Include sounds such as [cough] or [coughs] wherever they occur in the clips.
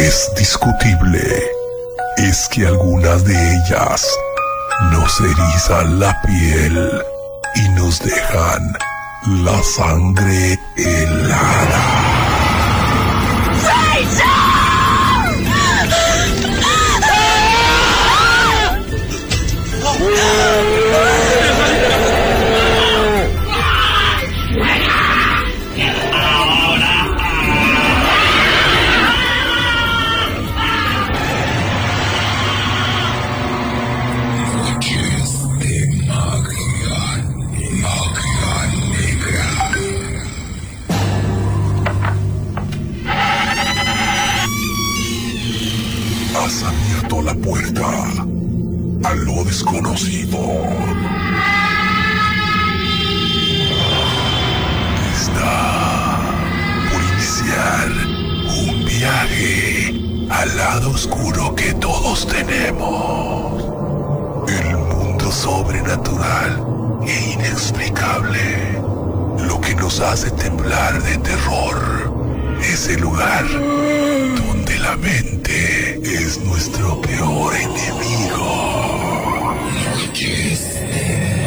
es discutible es que algunas de ellas nos erizan la piel y nos dejan la sangre helada. Desconocido. Está por iniciar un viaje al lado oscuro que todos tenemos. El mundo sobrenatural e inexplicable. Lo que nos hace temblar de terror. Es el lugar donde la mente es nuestro peor enemigo. No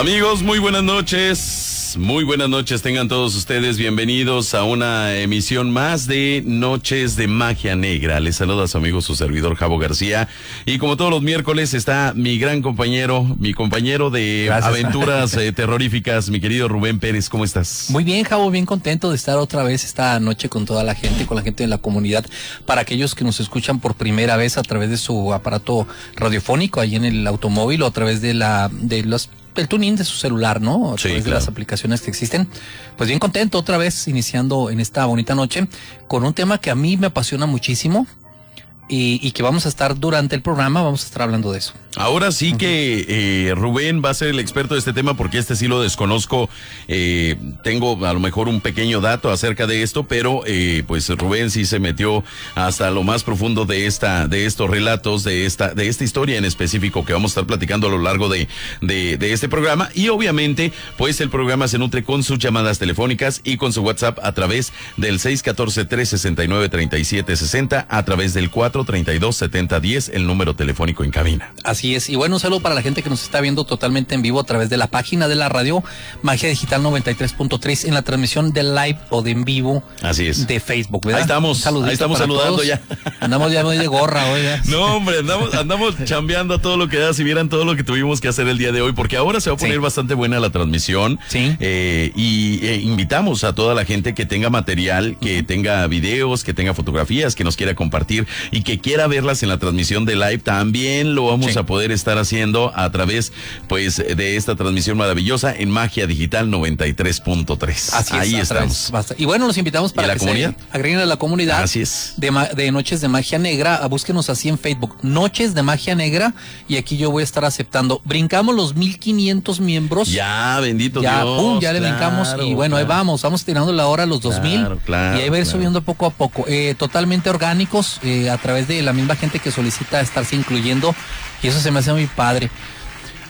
Amigos, muy buenas noches. Muy buenas noches, tengan todos ustedes bienvenidos a una emisión más de Noches de Magia Negra. Les saluda a su amigo, su servidor Javo García. Y como todos los miércoles está mi gran compañero, mi compañero de Gracias. aventuras eh, terroríficas, mi querido Rubén Pérez. ¿Cómo estás? Muy bien, Javo, bien contento de estar otra vez esta noche con toda la gente, con la gente de la comunidad. Para aquellos que nos escuchan por primera vez a través de su aparato radiofónico ahí en el automóvil o a través de la de los el tuning de su celular, ¿no? A Sí, través de las aplicaciones que existen. Pues bien contento otra vez iniciando en esta bonita noche con un tema que a mí me apasiona muchísimo y, y que vamos a estar durante el programa, vamos a estar hablando de eso. Ahora sí que eh, Rubén va a ser el experto de este tema porque este sí lo desconozco. Eh, tengo a lo mejor un pequeño dato acerca de esto, pero eh, pues Rubén sí se metió hasta lo más profundo de esta, de estos relatos, de esta, de esta historia en específico que vamos a estar platicando a lo largo de, de, de este programa. Y obviamente, pues el programa se nutre con sus llamadas telefónicas y con su WhatsApp a través del 614-369-3760, a través del 432-7010, el número telefónico en cabina. Así es. Y bueno, un saludo para la gente que nos está viendo totalmente en vivo a través de la página de la radio Magia Digital 93.3 en la transmisión de live o de en vivo Así es. de Facebook. ¿verdad? Ahí estamos, ahí estamos saludando todos. ya. Andamos ya muy de gorra hoy. ¿verdad? No, hombre, andamos, andamos [laughs] chambeando a todo lo que da. Si vieran todo lo que tuvimos que hacer el día de hoy, porque ahora se va a poner Sí. bastante buena la transmisión. Sí. Eh, y eh, invitamos a toda la gente que tenga material, que tenga videos, que tenga fotografías, que nos quiera compartir y que quiera verlas en la transmisión de live. También lo vamos Sí. a poder estar haciendo a través, pues, de esta transmisión maravillosa en Magia Digital 93.3. Así es. Ahí a través- estamos. Y bueno, los invitamos para la que comunidad? se agreguen a la comunidad. Así es. De, Noches de Magia Negra, a búsquenos así en Facebook, Noches de Magia Negra, y aquí yo voy a estar aceptando. Brincamos los 1500 miembros. Ya, bendito ya, Dios. pum, ya le brincamos y bueno, ahí vamos, vamos tirando la hora a los 2000 Claro, claro, y ahí va a ir subiendo poco a poco, eh, totalmente orgánicos eh, a través de la misma gente que solicita estarse incluyendo y eso se me hace muy padre.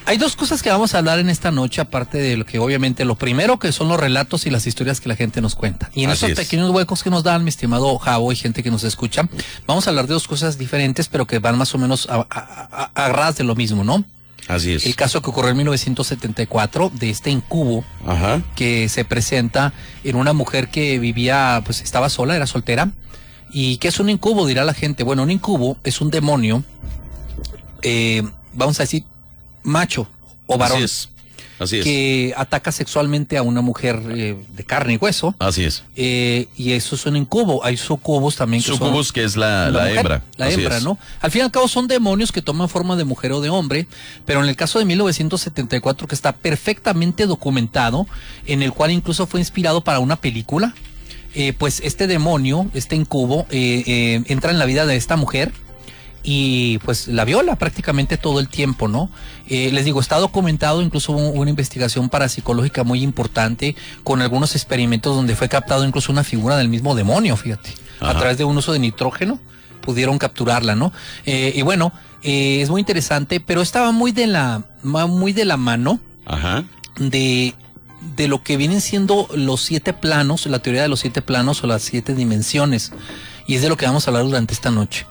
Hay dos cosas que vamos a hablar en esta noche, aparte de lo que obviamente lo primero que son los relatos y las historias que la gente nos cuenta. Y en Así esos es. pequeños huecos que nos dan, mi estimado Javo y gente que nos escucha, vamos a hablar de dos cosas diferentes, pero que van más o menos a, a, a- a ras de lo mismo, ¿no? Así es. El caso que ocurrió en 1974 de este incubo Ajá. que se presenta en una mujer que vivía, pues estaba sola, era soltera. ¿Y qué es un incubo? Dirá la gente. Bueno, un incubo es un demonio, eh, vamos a decir, macho o varón, Así es. Así es. que ataca sexualmente a una mujer eh, de carne y hueso. Así es. eh, y eso es un incubo. Hay sucubos también que son Sucubus, que es la, la, hembra. La Así hembra, es. ¿no? Al fin y al cabo son demonios que toman forma de mujer o de hombre, pero en el caso de 1974 que está perfectamente documentado, en el cual incluso fue inspirado para una película, eh, pues este demonio, este incubo, eh, eh, entra en la vida de esta mujer y pues la viola prácticamente todo el tiempo, ¿no? Eh, les digo, está documentado, incluso una investigación parapsicológica muy importante con algunos experimentos donde fue captado incluso una figura del mismo demonio, fíjate, a través de un uso de nitrógeno pudieron capturarla, ¿no? Eh, y bueno, eh, es muy interesante, pero estaba muy de la, muy de la mano Ajá. de, de lo que vienen siendo los siete planos, la teoría de los siete planos o las siete dimensiones. Y es de lo que vamos a hablar durante esta noche.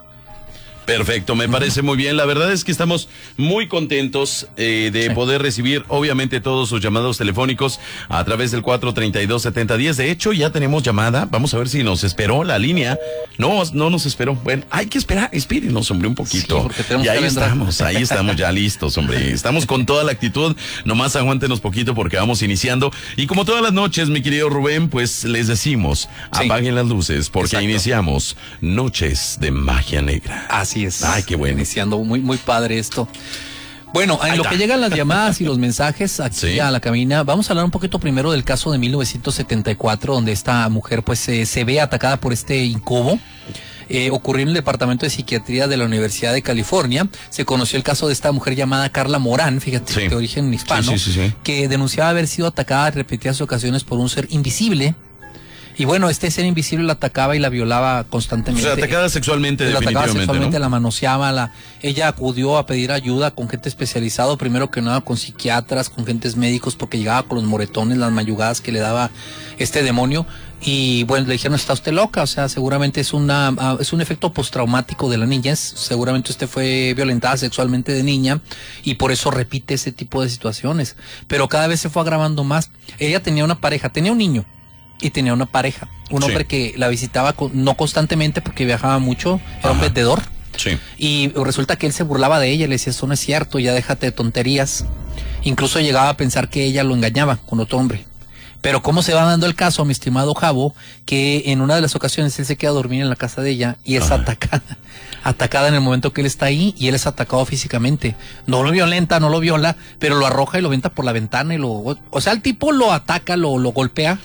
Perfecto, me parece muy bien. La verdad es que estamos muy contentos eh, de Sí. poder recibir, obviamente, todos sus llamados telefónicos a través del 432-7010. De hecho, ya tenemos llamada. Vamos a ver si nos esperó la línea. No, no nos esperó. Bueno, hay que esperar. Espírinos, hombre, un poquito. Sí, porque tenemos y ahí estamos, ahí estamos ya listos, hombre. Estamos con toda la actitud. Nomás aguántenos poquito porque vamos iniciando. Y como todas las noches, mi querido Rubén, pues les decimos, Sí. apaguen las luces porque Exacto. iniciamos Noches de Magia Negra. Así es. Ay, qué bueno. Iniciando muy, muy padre esto. Bueno, en Ahí lo está. que llegan las llamadas y los [laughs] mensajes aquí Sí. a la cabina, vamos a hablar un poquito primero del caso de 1974, donde esta mujer pues se- se ve atacada por este incubo. Eh, ocurrió en el Departamento de Psiquiatría de la Universidad de California. Se conoció el caso de esta mujer llamada Carla Morán, fíjate, Sí. de origen hispano, Sí, sí, sí, sí. que denunciaba haber sido atacada en repetidas ocasiones por un ser invisible. Y bueno, este ser invisible la atacaba y la violaba O constantemente. sea, atacada sexualmente, la atacaba sexualmente, ¿no? la manoseaba, la, ella acudió a pedir ayuda con gente especializada, primero que nada con psiquiatras, con gentes médicos, porque llegaba con los moretones, las mayugadas que le daba este demonio. Y bueno, le dijeron, está usted loca, o sea, seguramente es una ah, es un efecto postraumático de la niñez, seguramente usted fue violentada sexualmente de niña y por eso repite ese tipo de situaciones. Pero cada vez se fue agravando más. Ella tenía una pareja, tenía un niño y tenía una pareja, un Sí. hombre que la visitaba con- no constantemente porque viajaba mucho, era un vendedor. Sí. Y resulta que él se burlaba de ella, le decía, eso no es cierto, ya déjate de tonterías. Incluso llegaba a pensar que ella lo engañaba con otro hombre. Pero cómo se va dando el caso, mi estimado Javo, que en una de las ocasiones él se queda a dormir en la casa de ella y es Ajá. atacada. Atacada en el momento que él está ahí y él es atacado físicamente. No lo violenta, no lo viola, pero lo arroja y lo venta por la ventana y lo... O sea, el tipo lo ataca, lo, lo golpea,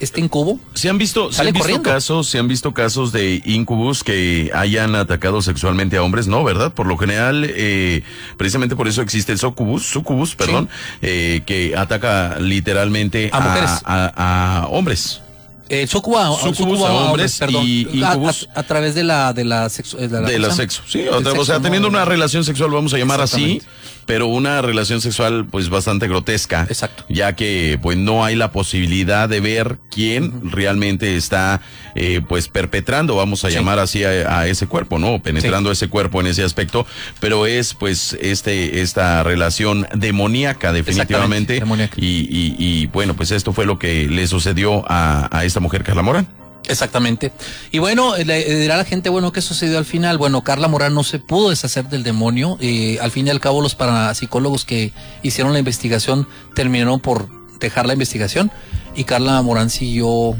este incubo. ¿Se han visto, se han visto corriendo. casos, se han visto casos de incubus que hayan atacado sexualmente a hombres? No, ¿verdad? Por lo general, eh, precisamente por eso existe el sucubus, sucubus, perdón, eh, que ataca literalmente A mujeres. a- a hombres. Eh, sucubo a, a hombres perdón. y A- incubus- a, a través de la de la sexo, de la, sexo, sí, o, sea, teniendo una relación sexual, vamos a llamar así. Pero una relación sexual pues bastante grotesca, Exacto. ya que pues no hay la posibilidad de ver quién realmente está eh, pues perpetrando, vamos a Sí. llamar así a, a ese cuerpo, ¿no? Penetrando ese cuerpo en ese aspecto, pero es pues este esta relación demoníaca definitivamente demoníaca. Y, y, y, bueno pues esto fue lo que le sucedió a, a esta mujer Carla Morán. Exactamente. Y bueno, le, le dirá a la gente, bueno, ¿qué sucedió al final? Bueno, Carla Morán no se pudo deshacer del demonio. eh, al fin y al cabo, los parapsicólogos que hicieron la investigación terminaron por dejar la investigación y Carla Morán siguió,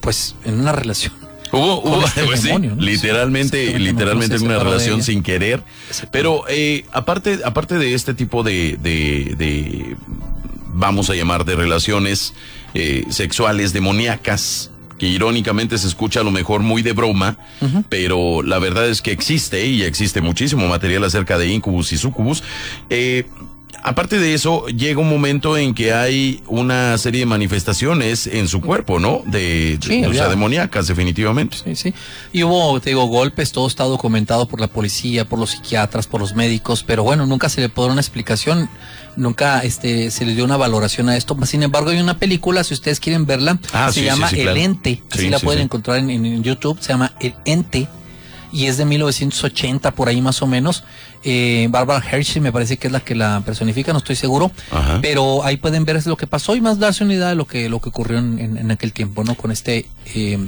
pues, en una relación. [laughs] Hubo, hubo este pues sí, demonio, ¿no? literalmente, literalmente se una relación sin querer. Pero eh, aparte, aparte de este tipo de, de, de, vamos a llamar de relaciones eh, sexuales demoníacas, que irónicamente se escucha a lo mejor muy de broma, pero la verdad es que existe y existe muchísimo material acerca de incubus y sucubus. Eh, Aparte de eso, llega un momento en que hay una serie de manifestaciones en su cuerpo, ¿no? De, de- Sí, o sea, había- demoníacas, definitivamente. Sí, sí. Y hubo, te digo, golpes, todo está documentado por la policía, por los psiquiatras, por los médicos, pero bueno, nunca se le pudo dar una explicación, nunca este, se le dio una valoración a esto. Sin embargo, hay una película, si ustedes quieren verla, Ah, se sí, llama sí, sí, El. Ente, así Sí, la pueden encontrar en, en YouTube, se llama El Ente. Y es de 1980, por ahí más o menos. Eh, Barbara Hershey me parece que es la que la personifica, no estoy seguro. Ajá. Pero ahí pueden ver lo que pasó y más darse una idea de lo que, lo que ocurrió en, en- aquel tiempo, ¿no? Con este eh,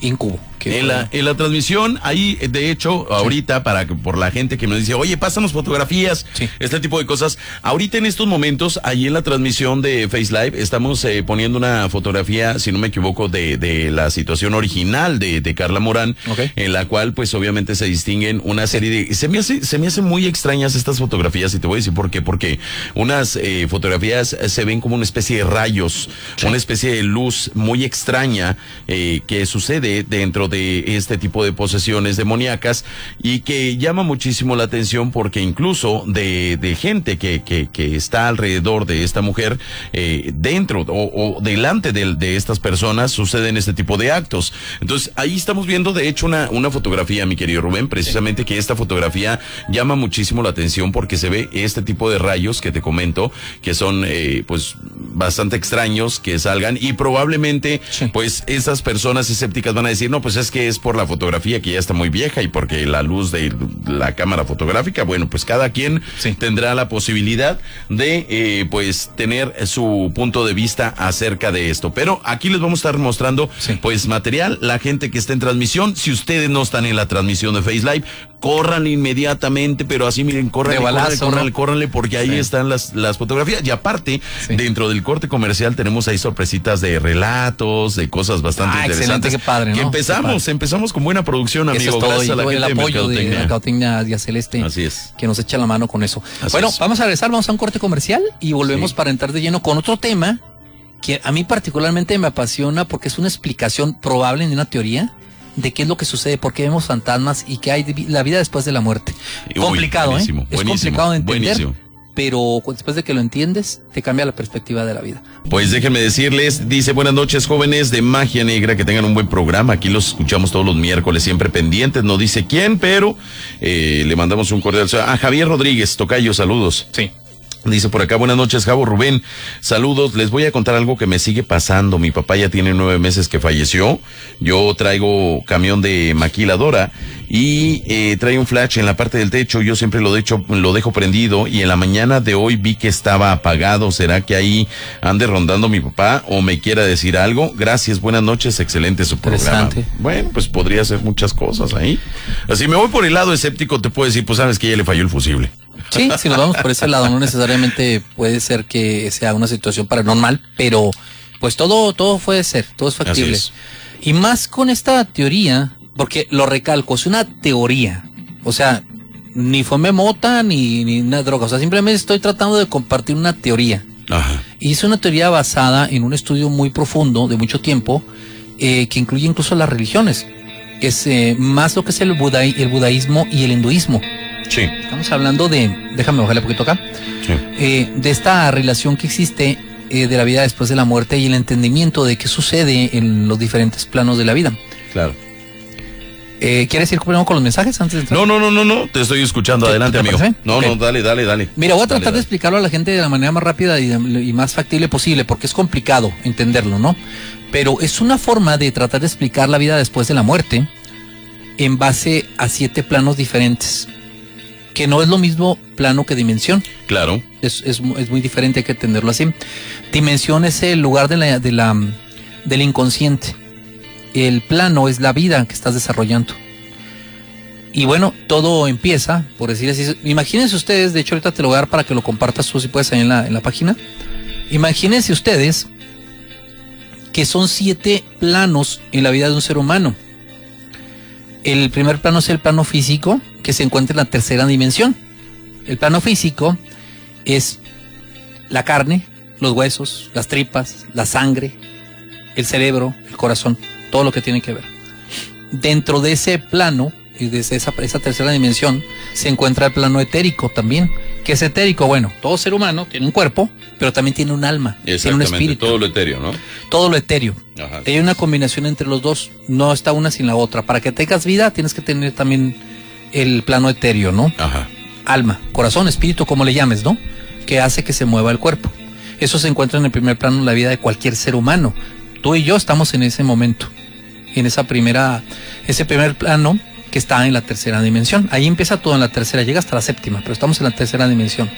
incubo en, la, en la transmisión, ahí, de hecho, ahorita, para que, por la gente que nos dice, oye, pásanos fotografías, Sí. este tipo de cosas. Ahorita en estos momentos, ahí en la transmisión de Face Live, estamos eh, poniendo una fotografía, si no me equivoco, de, de la situación original de, de Carla Morán, Ok. en la cual, pues, obviamente se distinguen una serie de. Se me hace, se me hacen muy extrañas estas fotografías, y te voy a decir por qué. Porque unas eh, fotografías eh, se ven como una especie de rayos, una especie de luz muy extraña eh, que sucede dentro de este tipo de posesiones demoníacas y que llama muchísimo la atención porque incluso de, de gente que, que, que está alrededor de esta mujer, eh, dentro o, o delante de, de estas personas suceden este tipo de actos. Entonces ahí estamos viendo de hecho una, una fotografía, mi querido Rubén, precisamente que esta fotografía llama muchísimo la atención porque se ve este tipo de rayos que te comento, que son eh, pues bastante extraños que salgan y probablemente Sí. pues esas personas escépticas van a decir, no, pues es que es por la fotografía que ya está muy vieja y porque la luz de la cámara fotográfica, bueno, pues cada quien Sí. tendrá la posibilidad de eh, pues tener su punto de vista acerca de esto. Pero aquí les vamos a estar mostrando Sí. pues material, la gente que está en transmisión, si ustedes no están en la transmisión de Face Live, corran inmediatamente, pero así miren, corran, De ¿no? córranle, porque ahí Sí. están las, las fotografías. Y aparte, Sí. dentro del corte comercial tenemos ahí sorpresitas de relatos, de cosas bastante Ah, excelente, interesantes. qué padre, Que empezamos, empezamos con buena producción, Eso amigo. es todo, gracias a la gente el de apoyo de Mercadotecnia. Celeste. Así es. Que nos echa la mano con eso. Así bueno, es. vamos a regresar, vamos a un corte comercial y volvemos Sí. para entrar de lleno con otro tema que a mí particularmente me apasiona porque es una explicación probable en una teoría de qué es lo que sucede, por qué vemos fantasmas y qué hay de la vida después de la muerte. Uy, complicado, buenísimo, ¿eh? Es complicado de entender, buenísimo. pero después de que lo entiendes, te cambia la perspectiva de la vida. Pues déjenme decirles, dice buenas noches jóvenes de Magia Negra, que tengan un buen programa. Aquí los escuchamos todos los miércoles, siempre pendientes. No dice quién, pero eh, le mandamos un cordial saludo. a Javier Rodríguez, Tocayo, saludos. Sí. Dice por acá, buenas noches, Javo Rubén. Saludos, les voy a contar algo que me sigue pasando. Mi papá ya tiene nueve meses que falleció. Yo traigo camión de maquiladora y eh, trae un flash en la parte del techo. Yo siempre lo dejo, lo dejo prendido y en la mañana de hoy vi que estaba apagado. ¿Será que ahí ande rondando mi papá o me quiera decir algo? Gracias, buenas noches, excelente su programa. Bueno, pues podría ser muchas cosas ahí. Así me voy por el lado escéptico, te puedo decir, pues sabes que ya le falló el fusible. Sí, si nos vamos por ese lado, no necesariamente puede ser que sea una situación paranormal, pero pues todo, todo puede ser, todo es factible. es. Y más con esta teoría, porque lo recalco, es una teoría. O sea, ni fue mota ni, ni una droga. O sea, simplemente estoy tratando de compartir una teoría. Ajá. Y es una teoría basada en un estudio muy profundo de mucho tiempo eh, que incluye incluso las religiones. Es eh, más lo que es el, budai- el budaísmo y el hinduismo. Sí, Estamos hablando de, déjame bajarle un poquito acá, sí. eh, de esta relación que existe eh, de la vida después de la muerte y el entendimiento de qué sucede en los diferentes planos de la vida. Claro. Eh, ¿Quieres ir con los mensajes antes de entrar? No, no, no, no, no, te estoy escuchando. ¿Te- Adelante, te amigo. parece? No, no, dale, dale, dale. Mira, voy a Dale, tratar de explicarlo a la gente de la manera más rápida y, y más factible posible, porque es complicado entenderlo, ¿no? Pero es una forma de tratar de explicar la vida después de la muerte en base a siete planos diferentes, que no es lo mismo plano que dimensión. Claro. es, es, es muy diferente, hay que entenderlo así. Dimensión es el lugar de la, de la, del inconsciente. El plano es la vida que estás desarrollando. Y bueno, todo empieza, por decir así. Imagínense ustedes, de hecho ahorita te lo voy a dar para que lo compartas tú si puedes ahí en la, en la página. Imagínense ustedes que son siete planos en la vida de un ser humano. El primer plano es el plano físico, que se encuentra en la tercera dimensión. El plano físico es la carne, los huesos, las tripas, la sangre, el cerebro, el corazón, todo lo que tiene que ver. Dentro de ese plano y desde esa, esa tercera dimensión se encuentra el plano etérico también. ¿Qué es etérico? Bueno, todo ser humano tiene un cuerpo, pero también tiene un alma, tiene un espíritu, Todo lo etéreo, ¿no? todo lo etéreo. Ajá. Hay una combinación entre los dos, no está una sin la otra. Para que tengas vida tienes que tener también el plano etéreo, ¿no? Ajá. alma, corazón, espíritu, como le llames, ¿no? Que hace que se mueva el cuerpo. Eso se encuentra en el primer plano en la vida de cualquier ser humano. Tú y yo estamos en ese momento, en esa primera, ese primer plano que está en la tercera dimensión. Ahí empieza todo en la tercera, llega hasta la séptima, pero estamos en la tercera dimensión.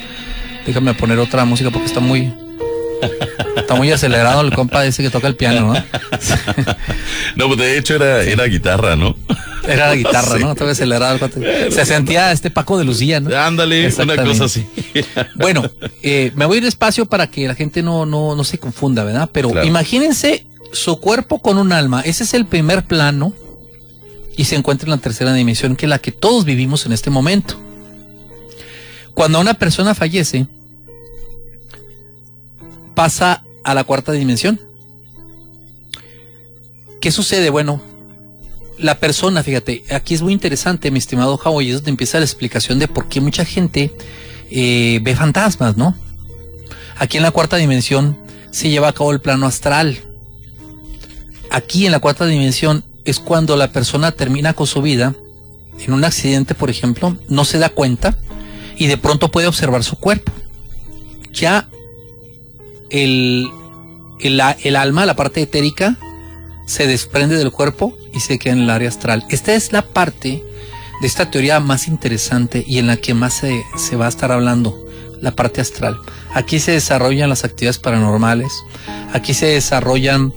Déjame poner otra música porque está muy, Está muy acelerado el compa ese que toca el piano, ¿no? [laughs] no, pues de hecho era, era guitarra, ¿no? Era la guitarra, ¿no? Estaba acelerado. Se sentía este Paco de Lucía, ¿no? Ándale, una cosa así. [laughs] bueno, eh, me voy a ir despacio para que la gente no, no, no se confunda, ¿verdad? Pero imagínense su cuerpo con un alma. Ese es el primer plano y se encuentra en la tercera dimensión, que es la que todos vivimos en este momento. Cuando una persona fallece, pasa a la cuarta dimensión. ¿Qué sucede? Bueno, la persona, fíjate, aquí es muy interesante, mi estimado Howie, y es donde empieza la explicación de por qué mucha gente eh, ve fantasmas, ¿no? Aquí en la cuarta dimensión se lleva a cabo el plano astral. Aquí en la cuarta dimensión es cuando la persona termina con su vida en un accidente, por ejemplo, no se da cuenta y de pronto puede observar su cuerpo. Ya el, el, alma, la parte etérica, se desprende del cuerpo y se queda en el área astral. Esta es la parte de esta teoría más interesante y en la que más se, se va a estar hablando, la parte astral. Aquí se desarrollan las actividades paranormales, aquí se desarrollan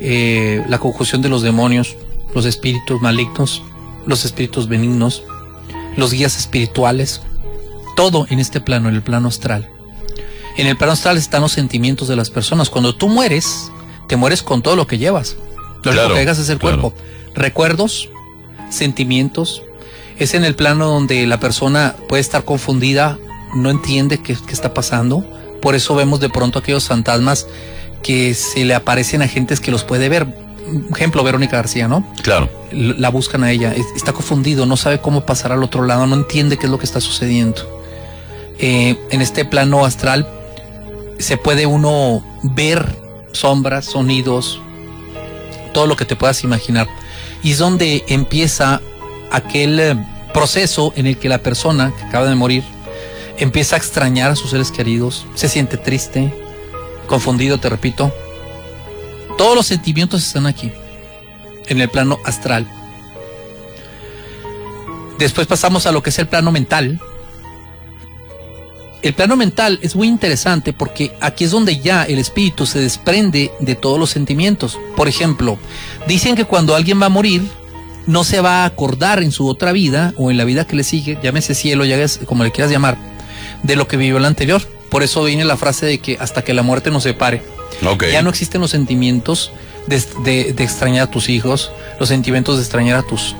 eh, la conjunción de los demonios, los espíritus malignos, los espíritus benignos, los guías espirituales, todo en este plano, en el plano astral. En el plano astral están los sentimientos de las personas. Cuando tú mueres, te mueres con todo lo que llevas. Lo que dejas es el cuerpo. Recuerdos, sentimientos. Es en el plano donde la persona puede estar confundida, no entiende qué, qué está pasando. Por eso vemos de pronto aquellos fantasmas que se le aparecen a gentes que los puede ver. Ejemplo, Verónica García, ¿no? Claro. La buscan a ella, está confundido, no sabe cómo pasar al otro lado, no entiende qué es lo que está sucediendo. Eh, en este plano astral se puede uno ver sombras, sonidos, todo lo que te puedas imaginar. Y es donde empieza aquel eh, proceso en el que la persona que acaba de morir empieza a extrañar a sus seres queridos, se siente triste, confundido, te repito. Todos los sentimientos están aquí, en el plano astral. Después pasamos a lo que es el plano mental, el plano mental es muy interesante porque aquí es donde ya el espíritu se desprende de todos los sentimientos. Por ejemplo, dicen que cuando alguien va a morir, no se va a acordar en su otra vida o en la vida que le sigue, llámese cielo, ya como le quieras llamar, de lo que vivió la anterior. Por eso viene la frase de que hasta que la muerte nos separe. Ya no existen los sentimientos de, extrañar a tus hijos, los sentimientos de extrañar a tus,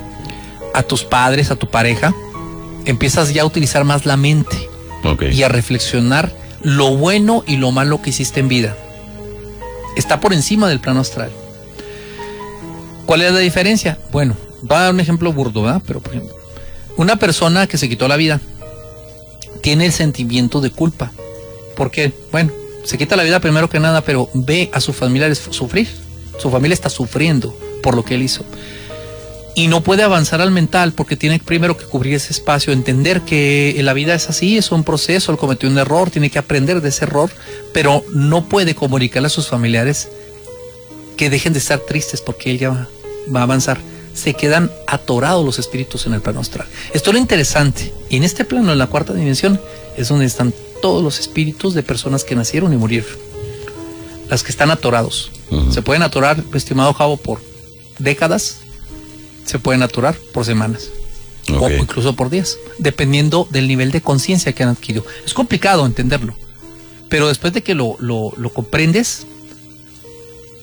a tus padres, a tu pareja. Empiezas ya a utilizar más la mente y a reflexionar lo bueno y lo malo que hiciste en vida. Está por encima del plano astral. ¿Cuál es la diferencia? Bueno, va a dar un ejemplo burdo, ¿verdad? Pero por ejemplo, una persona que se quitó la vida tiene el sentimiento de culpa. ¿Por qué? Bueno, se quita la vida primero que nada, pero ve a sus familiares sufrir. Su familia está sufriendo por lo que él hizo y no puede avanzar al mental porque tiene primero que cubrir ese espacio, entender que la vida es así, es un proceso, él cometió un error, tiene que aprender de ese error, pero no puede comunicarle a sus familiares que dejen de estar tristes porque él ya va, va a avanzar. Se quedan atorados los espíritus en el plano astral. Esto es lo interesante. Y en este plano, en la cuarta dimensión, es donde están todos los espíritus de personas que nacieron y murieron. Las que están atorados. Se pueden atorar, estimado Javo, por décadas, se pueden aturar por semanas. O incluso por días, dependiendo del nivel de conciencia que han adquirido. Es complicado entenderlo, pero después de que lo, lo, comprendes,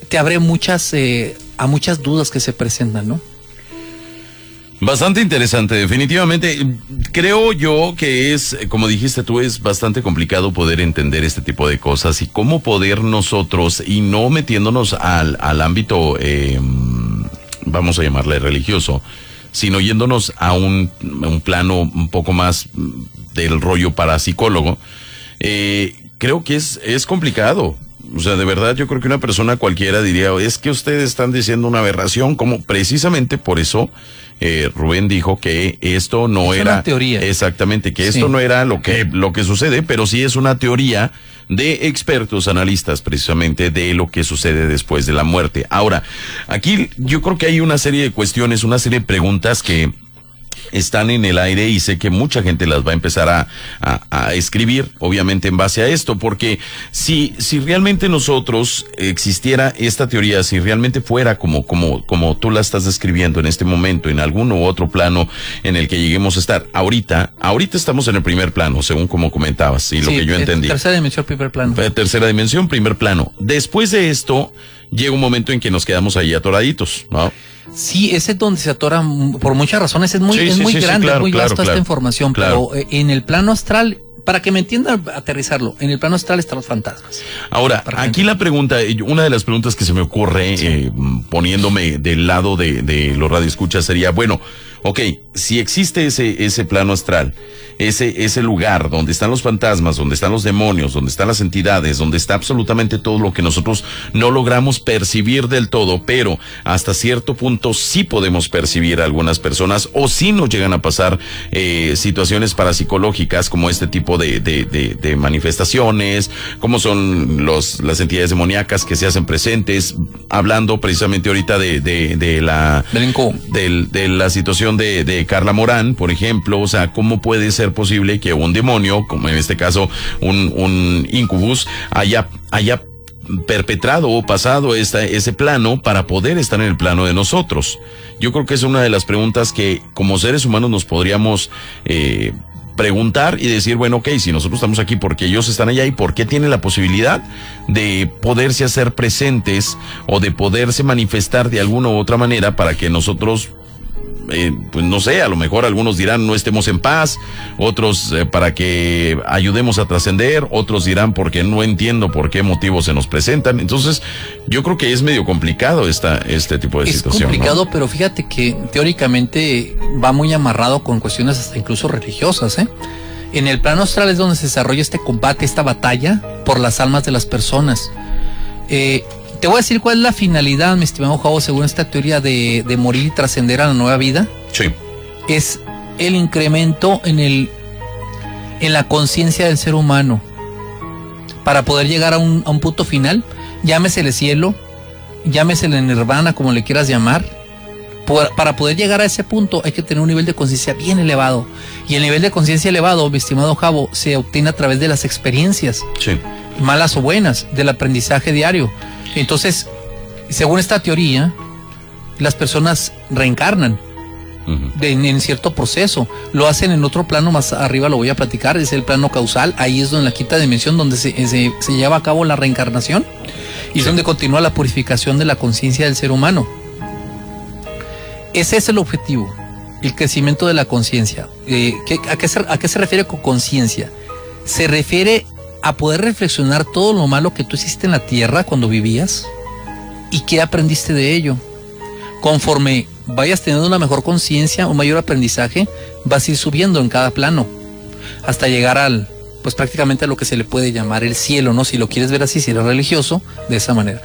te abre muchas, eh, a muchas dudas que se presentan, ¿no? Bastante interesante, definitivamente. Creo yo que es, como dijiste tú, es bastante complicado poder entender este tipo de cosas y cómo poder nosotros, y no metiéndonos al, al ámbito eh, vamos a llamarle religioso, sino yéndonos a un, un plano un poco más del rollo parapsicólogo, eh, creo que es, es complicado. O sea, de verdad yo creo que una persona cualquiera diría, es que ustedes están diciendo una aberración, como precisamente por eso eh, Rubén dijo que esto no era... Una teoría. Exactamente, que esto no era lo que, lo que sucede, pero sí es una teoría de expertos analistas precisamente de lo que sucede después de la muerte. Ahora, aquí yo creo que hay una serie de cuestiones, una serie de preguntas que están en el aire y sé que mucha gente las va a empezar a, a, a, escribir, obviamente en base a esto, porque si, si realmente nosotros existiera esta teoría, si realmente fuera como, como, como tú la estás describiendo en este momento, en algún u otro plano en el que lleguemos a estar, ahorita, ahorita estamos en el primer plano, según como comentabas, y lo que yo entendí. Tercera dimensión, primer plano. Tercera dimensión, primer plano. Después de esto, llega un momento en que nos quedamos ahí atoraditos, ¿no? Sí, ese es donde se atora por muchas razones. Es muy, Sí, es sí, muy sí, grande, claro, es muy claro, vasta claro. esta información, pero eh, en el plano astral, para que me entiendan, aterrizarlo, en el plano astral están los fantasmas. Ahora, aquí la pregunta, eh, una de las preguntas que se me ocurre eh, poniéndome del lado de, de los radioescuchas sería, bueno, ok, si existe ese, ese plano astral, ese, ese lugar donde están los fantasmas, donde están los demonios, donde están las entidades, donde está absolutamente todo lo que nosotros no logramos percibir del todo, pero hasta cierto punto sí podemos percibir a algunas personas o sí nos llegan a pasar eh, situaciones parapsicológicas como este tipo de, de, de, de manifestaciones, como son los, las entidades demoníacas que se hacen presentes, hablando precisamente ahorita de, de, de la Del de la situación de, Carla Morán, por ejemplo, o sea, cómo puede ser posible que un demonio, como en este caso un, un incubus, haya, haya perpetrado o pasado esta, ese plano para poder estar en el plano de nosotros. Yo creo que es una de las preguntas que como seres humanos nos podríamos eh, preguntar y decir, bueno, ok, si nosotros estamos aquí porque ellos están allá y por qué tienen la posibilidad de poderse hacer presentes o de poderse manifestar de alguna u otra manera para que nosotros eh, pues no sé, a lo mejor algunos dirán no estemos en paz, otros eh, para que ayudemos a trascender, otros dirán porque no entiendo por qué motivos se nos presentan. Entonces, yo creo que es medio complicado esta, este tipo de Es situación. ¿no? complicado, pero fíjate que teóricamente va muy amarrado con cuestiones hasta incluso religiosas, ¿eh? En el plano astral es donde se desarrolla este combate, esta batalla por las almas de las personas. Eh, te voy a decir cuál es la finalidad, mi estimado Javo, según esta teoría de, de morir y trascender a la nueva vida. Sí, Es el incremento en el en la conciencia del ser humano para poder llegar a un, a un punto final. Llámesele cielo, llámesele nirvana, como le quieras llamar. Por- para poder llegar a ese punto hay que tener un nivel de conciencia bien elevado. Y el nivel de conciencia elevado, mi estimado Javo, se obtiene a través de las experiencias sí. malas o buenas, del aprendizaje diario. Entonces, según esta teoría, las personas reencarnan de- en, en cierto proceso. Lo hacen en otro plano más arriba, lo voy a platicar, es el plano causal. Ahí es donde la quinta dimensión, donde se, se- se lleva a cabo la reencarnación y es donde continúa la purificación de la conciencia del ser humano. Ese es el objetivo, el crecimiento de la conciencia. Eh, ¿qué- a, qué se, ¿A qué se refiere con conciencia? Se refiere a poder reflexionar todo lo malo que tú hiciste en la tierra cuando vivías y qué aprendiste de ello. Conforme vayas teniendo una mejor conciencia, un mayor aprendizaje, vas a ir subiendo en cada plano hasta llegar al, pues prácticamente a lo que se le puede llamar el cielo, ¿no? Si lo quieres ver así, si eres religioso, de esa manera.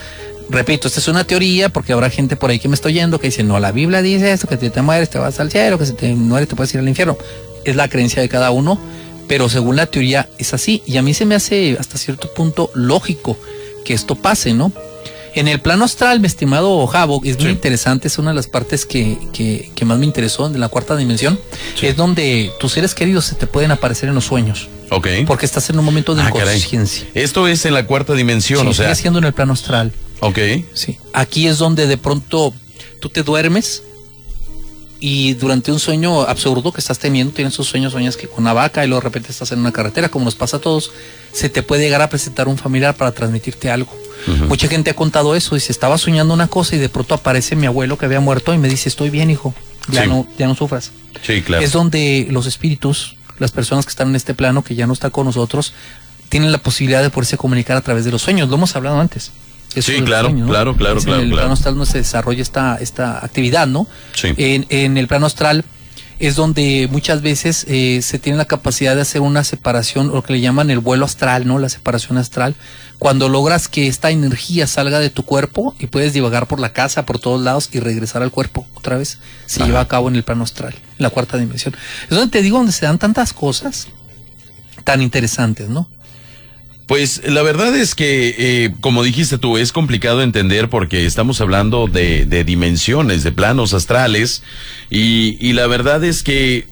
Repito, esta es una teoría porque habrá gente por ahí que me está oyendo que dice, no, la Biblia dice esto, que si te mueres te vas al cielo, que si te mueres te puedes ir al infierno. Es la creencia de cada uno, pero según la teoría es así. Y a mí se me hace hasta cierto punto lógico que esto pase, ¿no? En el plano astral, mi estimado Javo, es muy interesante, es una de las partes que, que, que más me interesó de la cuarta dimensión, Sí. es donde tus seres queridos se te pueden aparecer en los sueños, Ok. porque estás en un momento de Ah, caray. inconsciencia. Esto es en la cuarta dimensión, Sí, o sea. sigue siendo en el plano astral. Ok. Sí. Aquí es donde de pronto tú te duermes y durante un sueño absurdo que estás teniendo, tienes esos sueños, sueñas que con una vaca y luego de repente estás en una carretera, como nos pasa a todos, se te puede llegar a presentar un familiar para transmitirte algo. Mucha gente ha contado eso, dice, estaba soñando una cosa y de pronto aparece mi abuelo que había muerto y me dice, estoy bien, hijo, ya Sí. no, ya no sufras. Sí, claro. Es donde los espíritus, las personas que están en este plano, que ya no está con nosotros, tienen la posibilidad de poderse comunicar a través de los sueños. Lo hemos hablado antes. Eso Sí, de los claro, claro, claro, claro, En el claro. plano astral donde se desarrolla esta, esta actividad, ¿no? Sí. En, en el plano astral es donde muchas veces eh, se tiene la capacidad de hacer una separación, o lo que le llaman el vuelo astral, ¿no? La separación astral. Cuando logras que esta energía salga de tu cuerpo y puedes divagar por la casa, por todos lados y regresar al cuerpo otra vez, se Ajá. lleva a cabo en el plano astral, en la cuarta dimensión. Es donde te digo, donde se dan tantas cosas tan interesantes, ¿no? Pues la verdad es que, eh, como dijiste tú, es complicado entender porque estamos hablando de, de dimensiones, de planos astrales, y, y la verdad es que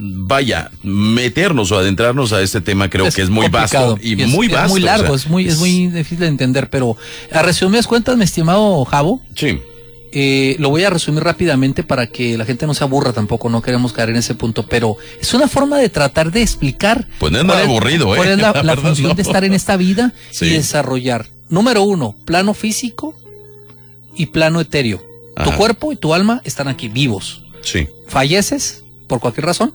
vaya, meternos o adentrarnos a este tema creo que es muy vasto y, es- muy es vasto. muy o largo, sea, es muy, es muy difícil de entender, pero a resumidas cuentas, mi estimado Javo, Sí, eh, lo voy a resumir rápidamente para que la gente no se aburra tampoco, no queremos caer en ese punto, pero es una forma de tratar de explicar Pues no es cuál aburrido, ¿eh? cuál es la, [laughs] La la verdad, función no. de estar en esta vida Sí. y desarrollar. Número uno, plano físico y plano etéreo. Tu cuerpo y tu alma están aquí vivos. sí, Falleces por cualquier razón,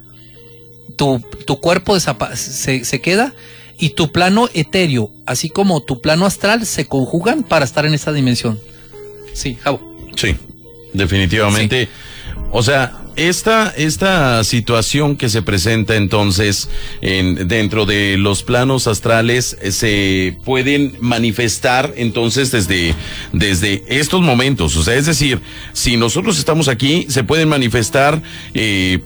tu, tu cuerpo se, se queda y tu plano etéreo, así como tu plano astral, se conjugan para estar en esta dimensión. Sí, Javo. Sí, definitivamente. O sea, esta, esta situación que se presenta entonces en, dentro de los planos astrales eh, se pueden manifestar entonces desde, desde estos momentos. O sea, es decir, si nosotros estamos aquí, se pueden manifestar, eh,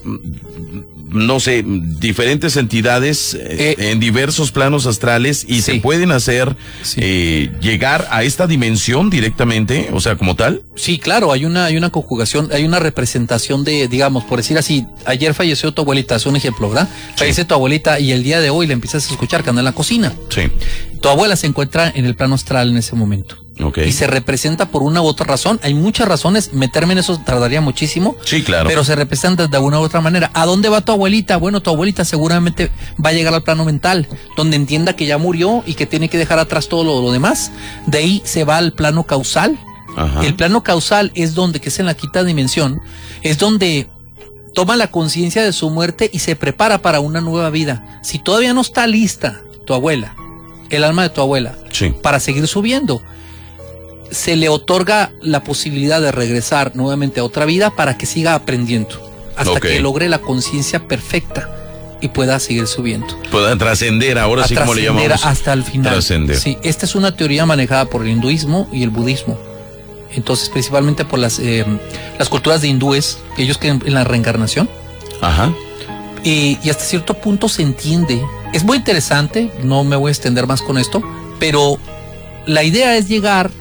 no sé, diferentes entidades eh, Eh, en diversos planos astrales y se sí. pueden hacer Sí. eh, llegar a esta dimensión directamente, o sea, como tal. Sí, claro, hay una, hay una conjugación, hay una representación de, digamos, por decir así, ayer falleció tu abuelita, es un ejemplo, ¿verdad? Fallece tu abuelita y el día de hoy la empiezas a escuchar que anda en la cocina. Sí. Tu abuela se encuentra en el plano astral en ese momento. Y se representa por una u otra razón. Hay muchas razones, meterme en eso tardaría muchísimo. Sí, claro. Pero se representa de una u otra manera. ¿A dónde va tu abuelita? Bueno, tu abuelita seguramente va a llegar al plano mental, donde entienda que ya murió y que tiene que dejar atrás todo lo, lo demás. De ahí se va al plano causal. Ajá. El plano causal es donde, que es en la quinta dimensión, es donde toma la conciencia de su muerte y se prepara para una nueva vida. Si todavía no está lista tu abuela, el alma de tu abuela, Sí. para seguir subiendo, se le otorga la posibilidad de regresar nuevamente a otra vida para que siga aprendiendo, hasta que logre la conciencia perfecta y pueda seguir subiendo. Pueda trascender, ahora A sí como le trascender llamamos. hasta el final. Trascender. Sí, esta es una teoría manejada por el hinduismo y el budismo. Entonces, principalmente por las, eh, las culturas de hindúes, ellos creen en la reencarnación. Ajá. Y, y hasta cierto punto se entiende. Es muy interesante, no me voy a extender más con esto, pero la idea es llegar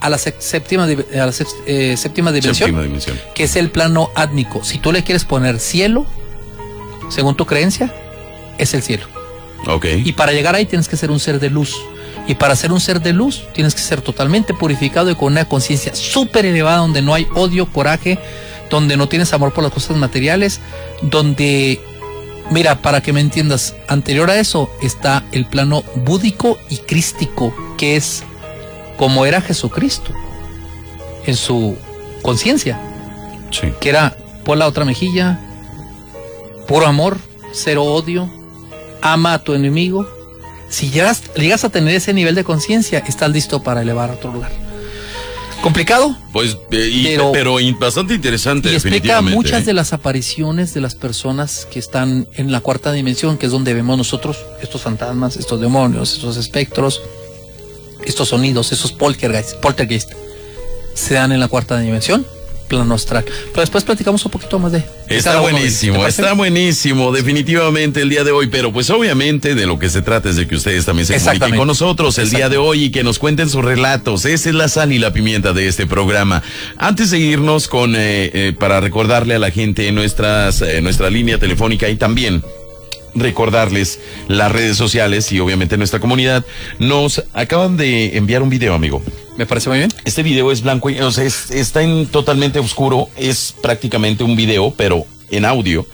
a la séptima, a la eh, séptima dimensión, Séptima dimensión. que es el plano átmico. Si tú le quieres poner cielo, según tu creencia, es el cielo. Ok. Y para llegar ahí tienes que ser un ser de luz. Y para ser un ser de luz tienes que ser totalmente purificado y con una conciencia súper elevada donde no hay odio, coraje, donde no tienes amor por las cosas materiales, donde, mira, para que me entiendas, anterior a eso está el plano búdico y crístico, que es como era Jesucristo en su conciencia, Sí. que era por la otra mejilla, puro amor, cero odio, ama a tu enemigo. Si llegas, llegas a tener ese nivel de conciencia, estás listo para elevar a otro lugar. ¿Complicado? Pues, eh, y- Pero- bastante interesante, Y explica muchas ¿eh? de las apariciones de las personas que están en la cuarta dimensión, que es donde vemos nosotros estos fantasmas, estos demonios, estos espectros, estos sonidos, esos poltergeist, poltergeist se dan en la cuarta dimensión, plano astral. Pero después platicamos un poquito más de. Está de buenísimo, está buenísimo, definitivamente el día de hoy, pero pues obviamente de lo que se trata es de que ustedes también se comuniquen con nosotros el día de hoy y que nos cuenten sus relatos. Esa es la sal y la pimienta de este programa. Antes de irnos con, eh, eh, para recordarle a la gente nuestras, eh, nuestra línea telefónica y también recordarles las redes sociales y obviamente nuestra comunidad, nos acaban de enviar un video, amigo. Me parece muy bien. Este video es blanco y, o sea, es- está en totalmente oscuro. Es prácticamente un video, pero en audio.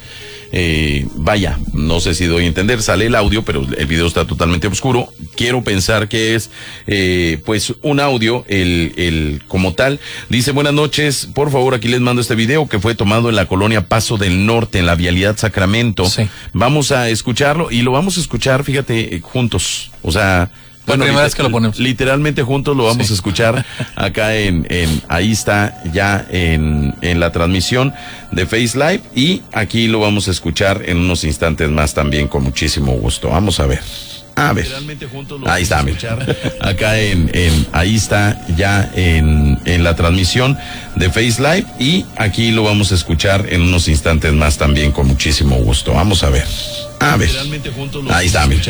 Eh, vaya, no sé si doy a entender, sale el audio, pero el video está totalmente oscuro. Quiero pensar que es, eh, pues, un audio, el, el, como tal. Dice, buenas noches, por favor, aquí les mando este video que fue tomado en la colonia Paso del Norte, en la vialidad Sacramento. Sí. Vamos a escucharlo y lo vamos a escuchar, fíjate, eh, juntos. O sea, primera liter- vez que lo ponemos. Literalmente juntos lo vamos Sí. a escuchar acá en, en ahí está ya en, en la transmisión de Face Live y aquí lo vamos a escuchar en unos instantes más también con muchísimo gusto. Vamos a ver. A ver. Ahí está, mira. [laughs] Acá en, en, ahí está ya en, en la transmisión de Face Live y aquí lo vamos a escuchar en unos instantes más también con muchísimo gusto. Vamos a ver. A ver. Ahí está, mira.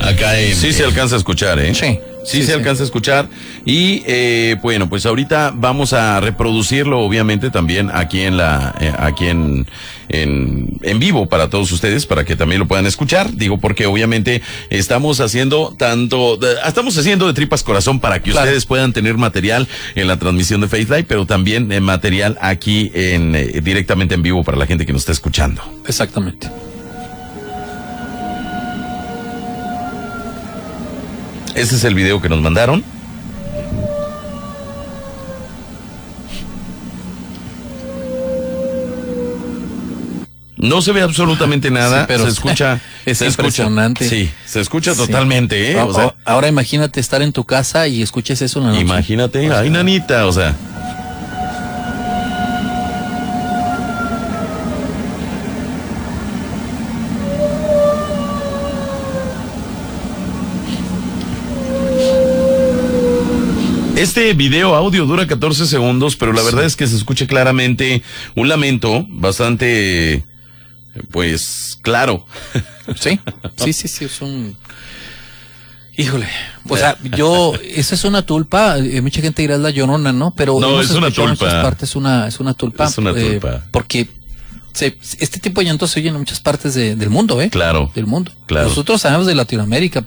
[laughs] Acá en. Sí se alcanza a escuchar, ¿eh? Sí. Sí, se alcanza a escuchar. Y eh, bueno, pues ahorita vamos a reproducirlo, obviamente, también aquí en la, eh, aquí en, en, en vivo para todos ustedes, para que también lo puedan escuchar. Digo, porque obviamente estamos haciendo tanto, de- estamos haciendo de tripas corazón para que Claro. ustedes puedan tener material en la transmisión de Face Live, pero también eh, material aquí en, eh, directamente en vivo para la gente que nos está escuchando. Exactamente. Ese es el video que nos mandaron. No se ve absolutamente nada, Sí, pero se [laughs] escucha, es se escucha. impresionante. Sí, se escucha Sí. totalmente, ¿eh? O sea, ahora imagínate estar en tu casa y escuches eso en la noche. imagínate, ay, nanita, o sea. Este video audio dura 14 segundos, pero la verdad es que se escucha claramente un lamento bastante, pues, claro. [laughs] Sí, sí, sí, sí, es un... Híjole, o sea, yo, esa es una tulpa, eh, mucha gente dirá es la llorona, ¿no? Pero No, es una escuchado en tulpa. muchas partes una, es una tulpa. Es una eh, tulpa. porque se- este tipo de llantos se oyen en muchas partes de- del mundo, ¿eh? Claro. Del mundo. Claro. Nosotros sabemos de Latinoamérica,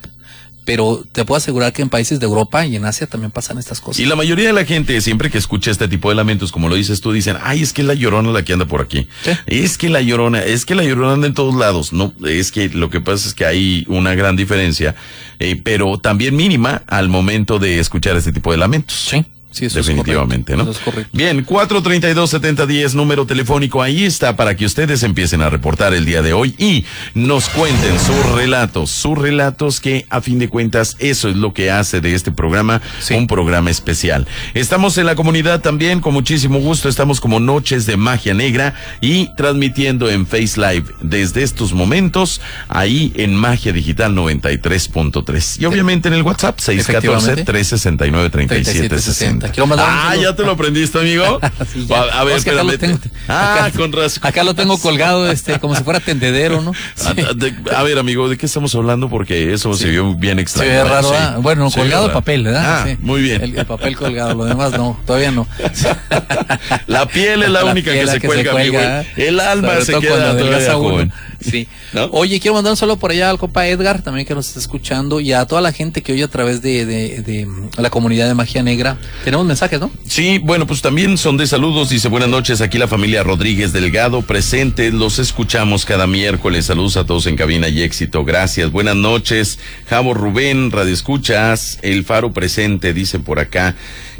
pero te puedo asegurar que en países de Europa y en Asia también pasan estas cosas. Y la mayoría de la gente, siempre que escucha este tipo de lamentos, como lo dices tú, dicen, ay, es que la llorona la que anda por aquí. Sí. Es que la llorona, es que la llorona anda en todos lados. No, es que lo que pasa es que hay una gran diferencia, eh, pero también mínima al momento de escuchar este tipo de lamentos. Sí, Sí, eso Definitivamente, es correcto, ¿no? Eso es correcto. Bien, 432-7010, número telefónico, ahí está, para que ustedes empiecen a reportar el día de hoy y nos cuenten sus relatos, sus relatos que a fin de cuentas eso es lo que hace de este programa un programa especial. Estamos en la comunidad también, con muchísimo gusto, estamos como Noches de Magia Negra y transmitiendo en Face Live desde estos momentos, ahí en Magia Digital 93.3. Y obviamente en el WhatsApp, 614-369-3760 ah, ya te lo aprendiste, amigo. [laughs] a, ver, es. Acá lo tengo, ah, con razón. Acá lo tengo colgado, [laughs] este, como si fuera tendedero, ¿no? Ah, a, ver, amigo, ¿de qué estamos hablando? Porque eso se vio bien extraño. Ah, se ve raro. Bueno, colgado el papel, ¿verdad? Ah, muy bien. El, papel colgado, lo demás no, todavía no. [laughs] la piel es la, única que, se, cuelga, amigo. El alma se queda todavía joven. Sí. ¿No? Oye, quiero mandar un saludo por allá al compa Edgar, también que nos está escuchando, y a toda la gente que oye a través de, de, de, mm, la comunidad de Magia Negra. Tenemos mensajes, ¿no? Sí, bueno, pues también son de saludos. Dice buenas noches, aquí la familia Rodríguez Delgado presente. Los escuchamos cada miércoles. Saludos a todos en cabina y éxito. Gracias. Buenas noches, Javo Rubén, Radio Escuchas, El Faro presente, dice por acá.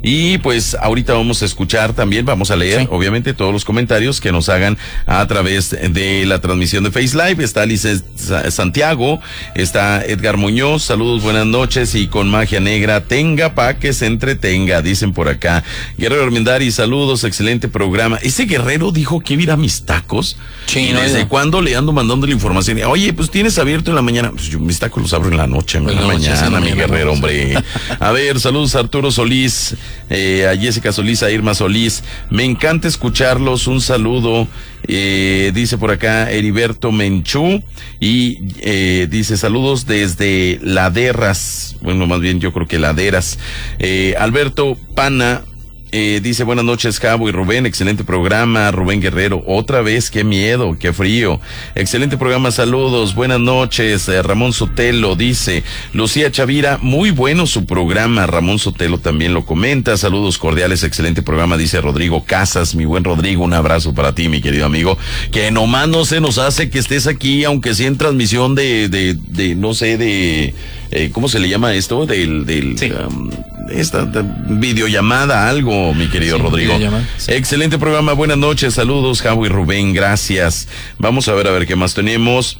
Y pues ahorita vamos a escuchar también, vamos a leer, Sí. obviamente, todos los comentarios que nos hagan a través de la transmisión de Face Live. Está Alice Sa- Santiago, está Edgar Muñoz, saludos, buenas noches y con magia negra, tenga pa' que se entretenga, dicen por acá. Guerrero Armendari, saludos, excelente programa. Ese guerrero dijo que ir a mis tacos. Sí, ¿Y no, desde cuándo le ando mandando la información? Oye, pues tienes abierto en la mañana. Pues yo mis tacos los abro en la noche, no en la mañana, mi guerrero, hombre. A ver, saludos Arturo Solís, eh, a Jessica Solís, a Irma Solís. Me encanta escucharlos. Un saludo. Eh, dice por acá Heriberto Menchú y eh, dice saludos desde Laderas. Bueno, más bien yo creo que Laderas. Alberto Pana eh, dice buenas noches, Cabo y Rubén, excelente programa, Rubén Guerrero, otra vez, qué miedo, qué frío, excelente programa, saludos, buenas noches, eh, Ramón Sotelo dice, Lucía Chavira, muy bueno su programa, Ramón Sotelo también lo comenta, saludos cordiales, excelente programa, dice Rodrigo Casas, mi buen Rodrigo, un abrazo para ti, mi querido amigo, que nomás no se nos hace que estés aquí, aunque sea en transmisión de, de, de no sé, de, eh, ¿cómo se le llama esto? Del, del, Sí. um, esta de- videollamada, algo, mi querido Sí, Rodrigo. sí. Excelente programa, buenas noches, saludos, Javo y Rubén, gracias. Vamos a ver, a ver qué más tenemos.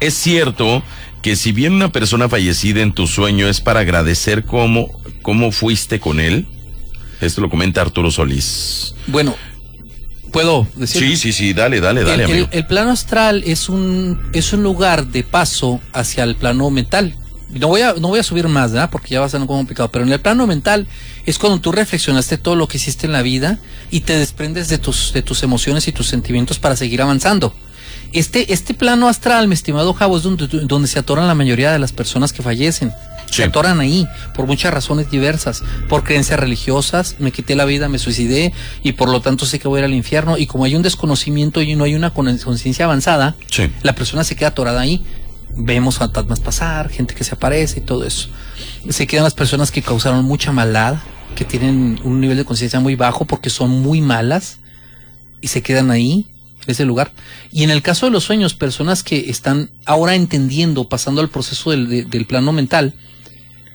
Es cierto que si bien una persona fallecida en tu sueño es para agradecer cómo, cómo fuiste con él, esto lo comenta Arturo Solís. Bueno, ¿puedo decir? Sí, sí, sí, dale, dale, dale, el, el plano astral es un, es un lugar de paso hacia el plano mental. No voy a, no voy a subir más, ¿verdad? Porque ya va a ser un poco complicado. Pero en el plano mental es cuando tú reflexionaste todo lo que hiciste en la vida y te desprendes de tus, de tus emociones y tus sentimientos para seguir avanzando. Este, este plano astral, mi estimado Javo, es donde, donde se atoran la mayoría de las personas que fallecen. Se Sí. atoran ahí por muchas razones diversas, por creencias religiosas, me quité la vida, me suicidé y por lo tanto sé que voy a ir al infierno y como hay un desconocimiento y no hay una con- conciencia avanzada, Sí. la persona se queda atorada ahí. Vemos fantasmas pasar, gente que se aparece y todo eso. Se quedan las personas que causaron mucha maldad, que tienen un nivel de conciencia muy bajo porque son muy malas y se quedan ahí, en ese lugar. Y en el caso de los sueños, personas que están ahora entendiendo, pasando al proceso del, de- del plano mental,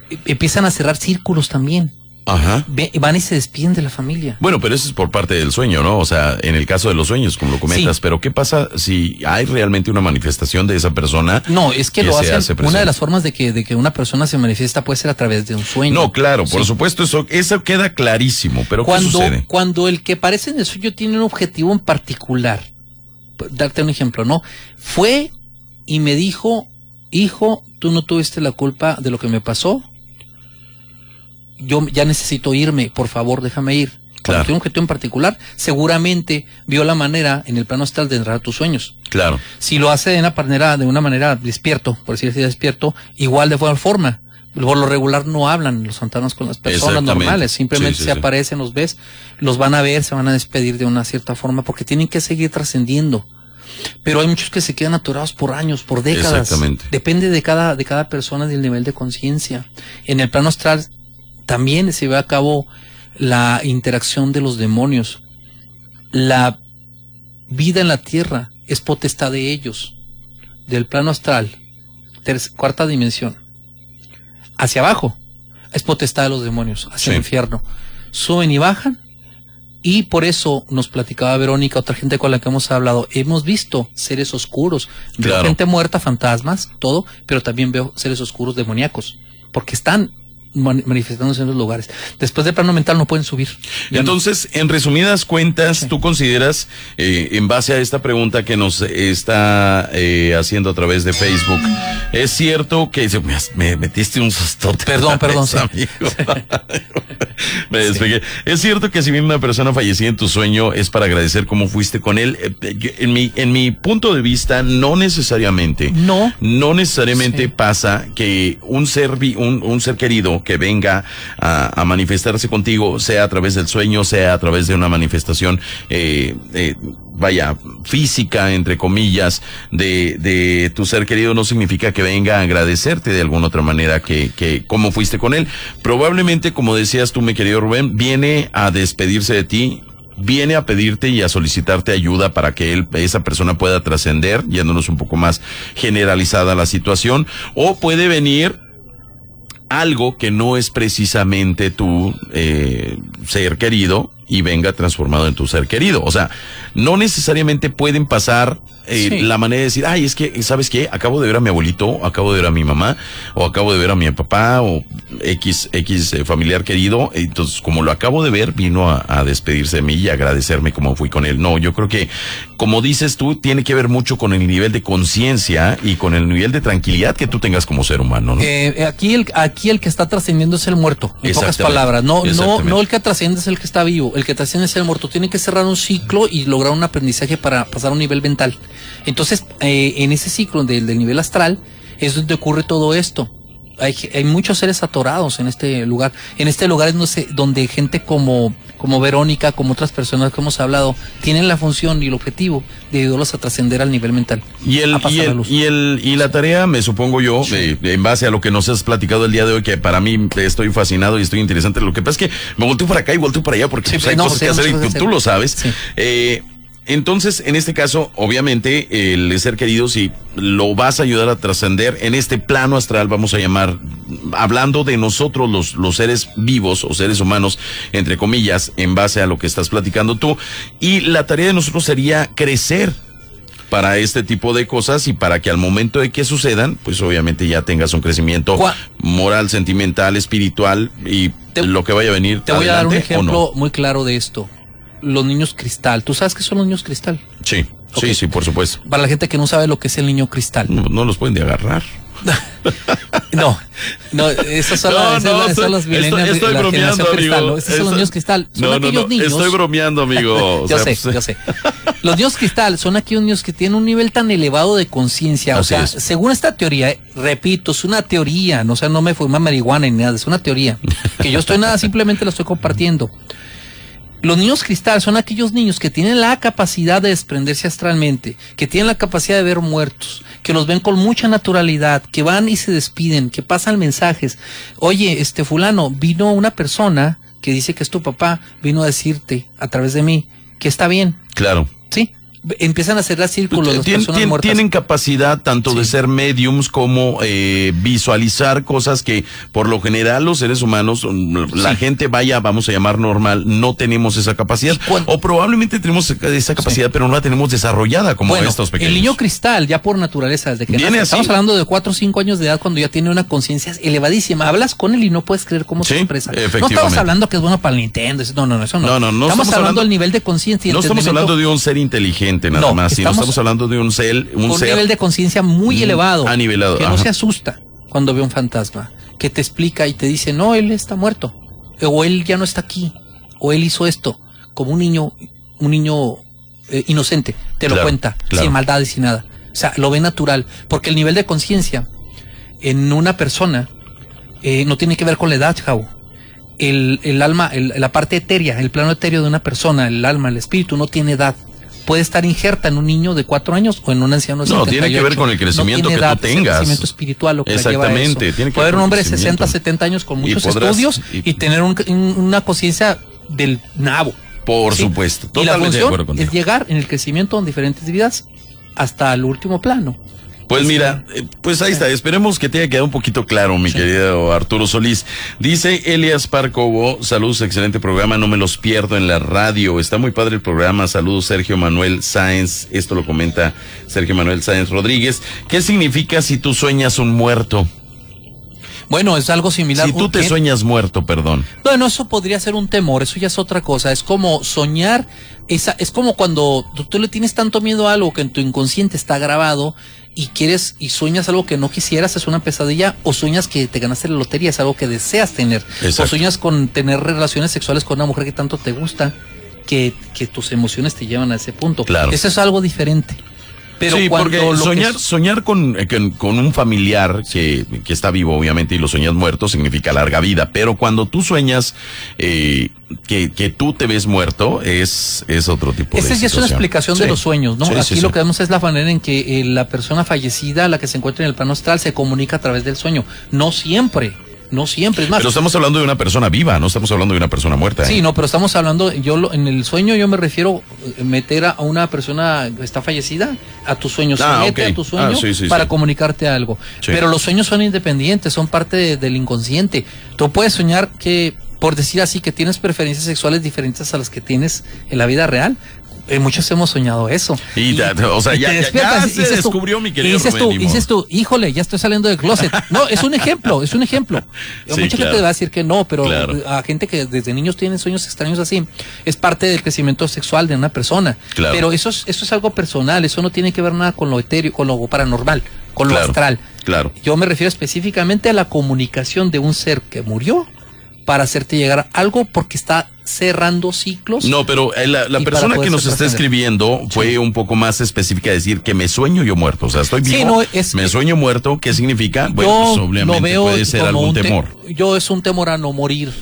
e- empiezan a cerrar círculos también. Ajá. Van y se despiden de la familia. Bueno, pero eso es por parte del sueño, ¿no? O sea, en el caso de los sueños, como lo comentas. Sí. Pero ¿qué pasa si hay realmente una manifestación de esa persona? No, es que, Que lo hacen. hace Una de las formas de que, de que una persona se manifiesta puede ser a través de un sueño. No, claro, por Sí. supuesto, eso, eso queda clarísimo. Pero ¿qué cuando, sucede? cuando el que aparece en el sueño tiene un objetivo en particular, darte un ejemplo, ¿no? Fue y me dijo, hijo, tú no tuviste la culpa de lo que me pasó. Yo ya necesito irme, por favor, déjame ir. Cuando Claro. tiene un objetivo en particular, seguramente vio la manera en el plano astral de entrar a tus sueños. Claro. Si lo hace de una manera, de una manera despierto, por decir así despierto, igual de buena forma. Por lo regular no hablan los fantasmas con las personas normales, simplemente Sí, sí, se sí. aparecen, los ves, los van a ver, se van a despedir de una cierta forma, porque tienen que seguir trascendiendo. Pero hay muchos que se quedan atorados por años, por décadas. Exactamente. Depende de cada, de cada persona del nivel de conciencia. En el plano astral también se ve a cabo la interacción de los demonios. La vida en la tierra es potestad de ellos. Del plano astral, cuarta dimensión, hacia abajo, es potestad de los demonios, hacia Sí. el infierno. Suben y bajan. Y por eso nos platicaba Verónica, otra gente con la que hemos hablado, hemos visto seres oscuros, Claro. gente muerta, fantasmas, todo, pero también veo seres oscuros demoníacos, porque están man- manifestándose en los lugares. Después del plano mental no pueden subir. No. Entonces, en resumidas cuentas, tú consideras, eh, en base a esta pregunta que nos está eh, haciendo a través de Facebook, es cierto que me, me metiste un sustote. [laughs] Perdón, perdón, sí. amigo. [laughs] me despegué. Es cierto que si bien una persona fallecida en tu sueño es para agradecer cómo fuiste con él. Eh, en mi en mi punto de vista, no necesariamente. No. No necesariamente Sí. pasa que un ser un, un ser querido que venga a, a manifestarse contigo, sea a través del sueño, sea a través de una manifestación, eh, eh, vaya, física, entre comillas, de, de tu ser querido, no significa que venga a agradecerte de alguna otra manera que, que cómo fuiste con él. Probablemente, como decías tú, mi querido Rubén, viene a despedirse de ti, viene a pedirte y a solicitarte ayuda para que él, esa persona pueda trascender, yéndonos un poco más generalizada la situación, o puede venir algo que no es precisamente tu eh, ser querido y venga transformado en tu ser querido. O sea, no necesariamente pueden pasar eh, Sí. la manera de decir, ay, es que, ¿sabes qué? Acabo de ver a mi abuelito, acabo de ver a mi mamá, o acabo de ver a mi papá, o X, X eh, familiar querido. Entonces, como lo acabo de ver, vino a, a despedirse de mí y agradecerme como fui con él. No, yo creo que, como dices tú, tiene que ver mucho con el nivel de conciencia y con el nivel de tranquilidad que tú tengas como ser humano, ¿no? Eh, aquí, el, aquí el que está trascendiendo es el muerto, en pocas palabras. No, no, no el que trasciende es el que está vivo, el que trasciende es el muerto. Tiene que cerrar un ciclo y lograr un aprendizaje para pasar a un nivel mental. Entonces, eh, en ese ciclo del, del nivel astral es donde ocurre todo esto. Hay, hay muchos seres atorados en este lugar. En este lugar es no sé, donde gente como, como Verónica, como otras personas que hemos hablado, tienen la función y el objetivo de ayudarlos a trascender al nivel mental. Y el, y, la el, luz. y el y la tarea, me supongo yo, eh, en base a lo que nos has platicado el día de hoy, que para mí estoy fascinado y estoy interesante. Lo que pasa es que me volteo para acá y volteo para allá porque Sí, pues, hay no, cosas que hacer y tú, lo sabes. Sí. Eh, entonces, en este caso, obviamente, el ser querido, si lo vas a ayudar a trascender en este plano astral, vamos a llamar, hablando de nosotros, los, los seres vivos o seres humanos, entre comillas, en base a lo que estás platicando tú. Y la tarea de nosotros sería crecer para este tipo de cosas y para que al momento de que sucedan, pues obviamente ya tengas un crecimiento moral, sentimental, espiritual y Te- lo que vaya a venir. Te voy a dar un adelante, ¿o ejemplo no? muy claro de esto. Los niños cristal. ¿Tú sabes qué son los niños cristal? Sí, sí, sí, por supuesto. Para la gente que no sabe lo que es el niño cristal. No, no los pueden de agarrar. [laughs] No, no, esos son, [laughs] No, las- no, esas estoy- son estoy- millennials de estoy la bromeando, amigo. ¿no? Esos son los Estoy- niños cristal. Son No, aquellos niños. estoy bromeando, amigo. [laughs] O yo sea, sé, yo sé. Los niños cristal son aquellos niños que tienen un nivel tan elevado de conciencia. O sea, es. según esta teoría, eh, repito, es una teoría, no, o sea, no me fuma marihuana ni nada, es una teoría. Que yo estoy nada, simplemente la estoy compartiendo. Los niños cristal son aquellos niños que tienen la capacidad de desprenderse astralmente, que tienen la capacidad de ver muertos, que los ven con mucha naturalidad, que van y se despiden, que pasan mensajes. Oye, este fulano, vino una persona que dice que es tu papá, vino a decirte a través de mí que está bien, Claro. Empiezan a hacer las círculos las Tien- personas tien- muertas. tienen capacidad tanto de ser mediums como eh, visualizar cosas que por lo general los seres humanos, mm, la gente vaya, vamos a llamar normal, no tenemos esa capacidad. ¿Y cuán- O probablemente tenemos esa capacidad, pero no la tenemos desarrollada como bueno, estos pequeños. el niño cristal, ya por naturaleza, desde que Viene nace, estamos hablando de 4 o 5 años de edad cuando ya tiene una conciencia elevadísima. Hablas con él y no puedes creer cómo se expresa. No estamos hablando que es bueno para el Nintendo. No, no, no, eso no. No, no, no Estamos, estamos hablando, del nivel de conciencia no estamos hablando de un ser inteligente nada No, más, sino estamos- estamos hablando de un ser, un un ser nivel de conciencia muy Mm, elevado. anivelado, Que no se asusta cuando ve un fantasma. Que te explica y te dice, no, él está muerto. O él ya no está aquí. O él hizo esto. Como un niño, un niño eh, inocente. Te lo Claro, cuenta. claro. Sin maldad y sin nada. O sea, lo ve natural. Porque el nivel de conciencia en una persona eh, no tiene que ver con la edad, Jau. El, el alma, el- la parte etérea, el plano etéreo de una persona, el alma, el espíritu, no tiene edad. Puede estar injerta en un niño de cuatro años o en un anciano de No, tiene que 78. ver con el crecimiento tiene que tú edad, es el tengas. crecimiento espiritual lo que lleva. Exactamente, tiene que Puede haber un hombre de 60, crecimiento. 70 años con Y muchos podrás- estudios y- y, tener un- un- una conciencia del nabo. Por ¿sí? supuesto, Y la totalmente de acuerdo función contigo. es llegar en el crecimiento en diferentes vidas hasta el último plano. Pues mira, eh, pues ahí está. Esperemos que te haya quedado un poquito claro, mi querido Arturo Solís. Dice Elias Parcobo, saludos, excelente programa, no me los pierdo en la radio. Está muy padre el programa. Saludos, Sergio Manuel Sáenz. Esto lo comenta Sergio Manuel Sáenz Rodríguez. ¿Qué significa si tú sueñas un muerto? Bueno, es algo similar. Si tú te sueñas muerto, perdón. Bueno, eso podría ser un temor, eso ya es otra cosa. Es como soñar, esa, es como cuando tú, tú le tienes tanto miedo a algo que en tu inconsciente está grabado y quieres y sueñas algo que no quisieras, es una pesadilla, o sueñas que te ganaste la lotería, es algo que deseas tener. Exacto. O sueñas con tener relaciones sexuales con una mujer que tanto te gusta, que, que tus emociones te llevan a ese punto. Claro. Eso es algo diferente. Pero sí, porque que soñar, soñar con, eh, con, con un familiar que, que está vivo, obviamente, y lo sueñas muerto, significa larga vida. Pero cuando tú sueñas eh, que, que tú te ves muerto, es, es otro tipo de Esa ya es una explicación de los sueños, ¿no? Sí, Aquí lo que vemos es la manera en que eh, la persona fallecida, la que se encuentra en el plano astral, se comunica a través del sueño. No siempre, no siempre. Es más, Pero estamos hablando de una persona viva, no estamos hablando de una persona muerta. ¿eh? sí, no, pero estamos hablando, yo lo- en el sueño yo me refiero eh, meter a una persona que está fallecida a tu sueño, se Ah, a tu sueño Ah, sí, sí, para sí. comunicarte algo. Pero los sueños son independientes, son parte de- del inconsciente. Tú puedes soñar que, por decir así, que tienes preferencias sexuales diferentes a las que tienes en la vida real. Eh, muchos hemos soñado eso. Y o sea, y ya- y se dices tú- descubrió, mi y querido dices Rubén, tú, y dices tú, híjole, ya estoy saliendo del closet. [laughs] No, es un ejemplo, es un ejemplo. Sí, Mucha claro. gente va a decir que no, pero Claro. a gente que desde niños tienen sueños extraños así, es parte del crecimiento sexual de una persona. Claro. Pero eso es, eso es algo personal, eso no tiene que ver nada con lo etéreo, con lo paranormal, con lo astral. Claro. Yo me refiero específicamente a la comunicación de un ser que murió para hacerte llegar algo porque está cerrando ciclos. No, pero eh, la, persona que nos está escribiendo fue un poco más específica, decir que me sueño yo muerto. O sea, estoy Sí, vivo, no, es- me sueño muerto. ¿Qué significa? Bueno, yo pues obviamente lo veo puede ser algún te- temor. yo es un temor a no morir.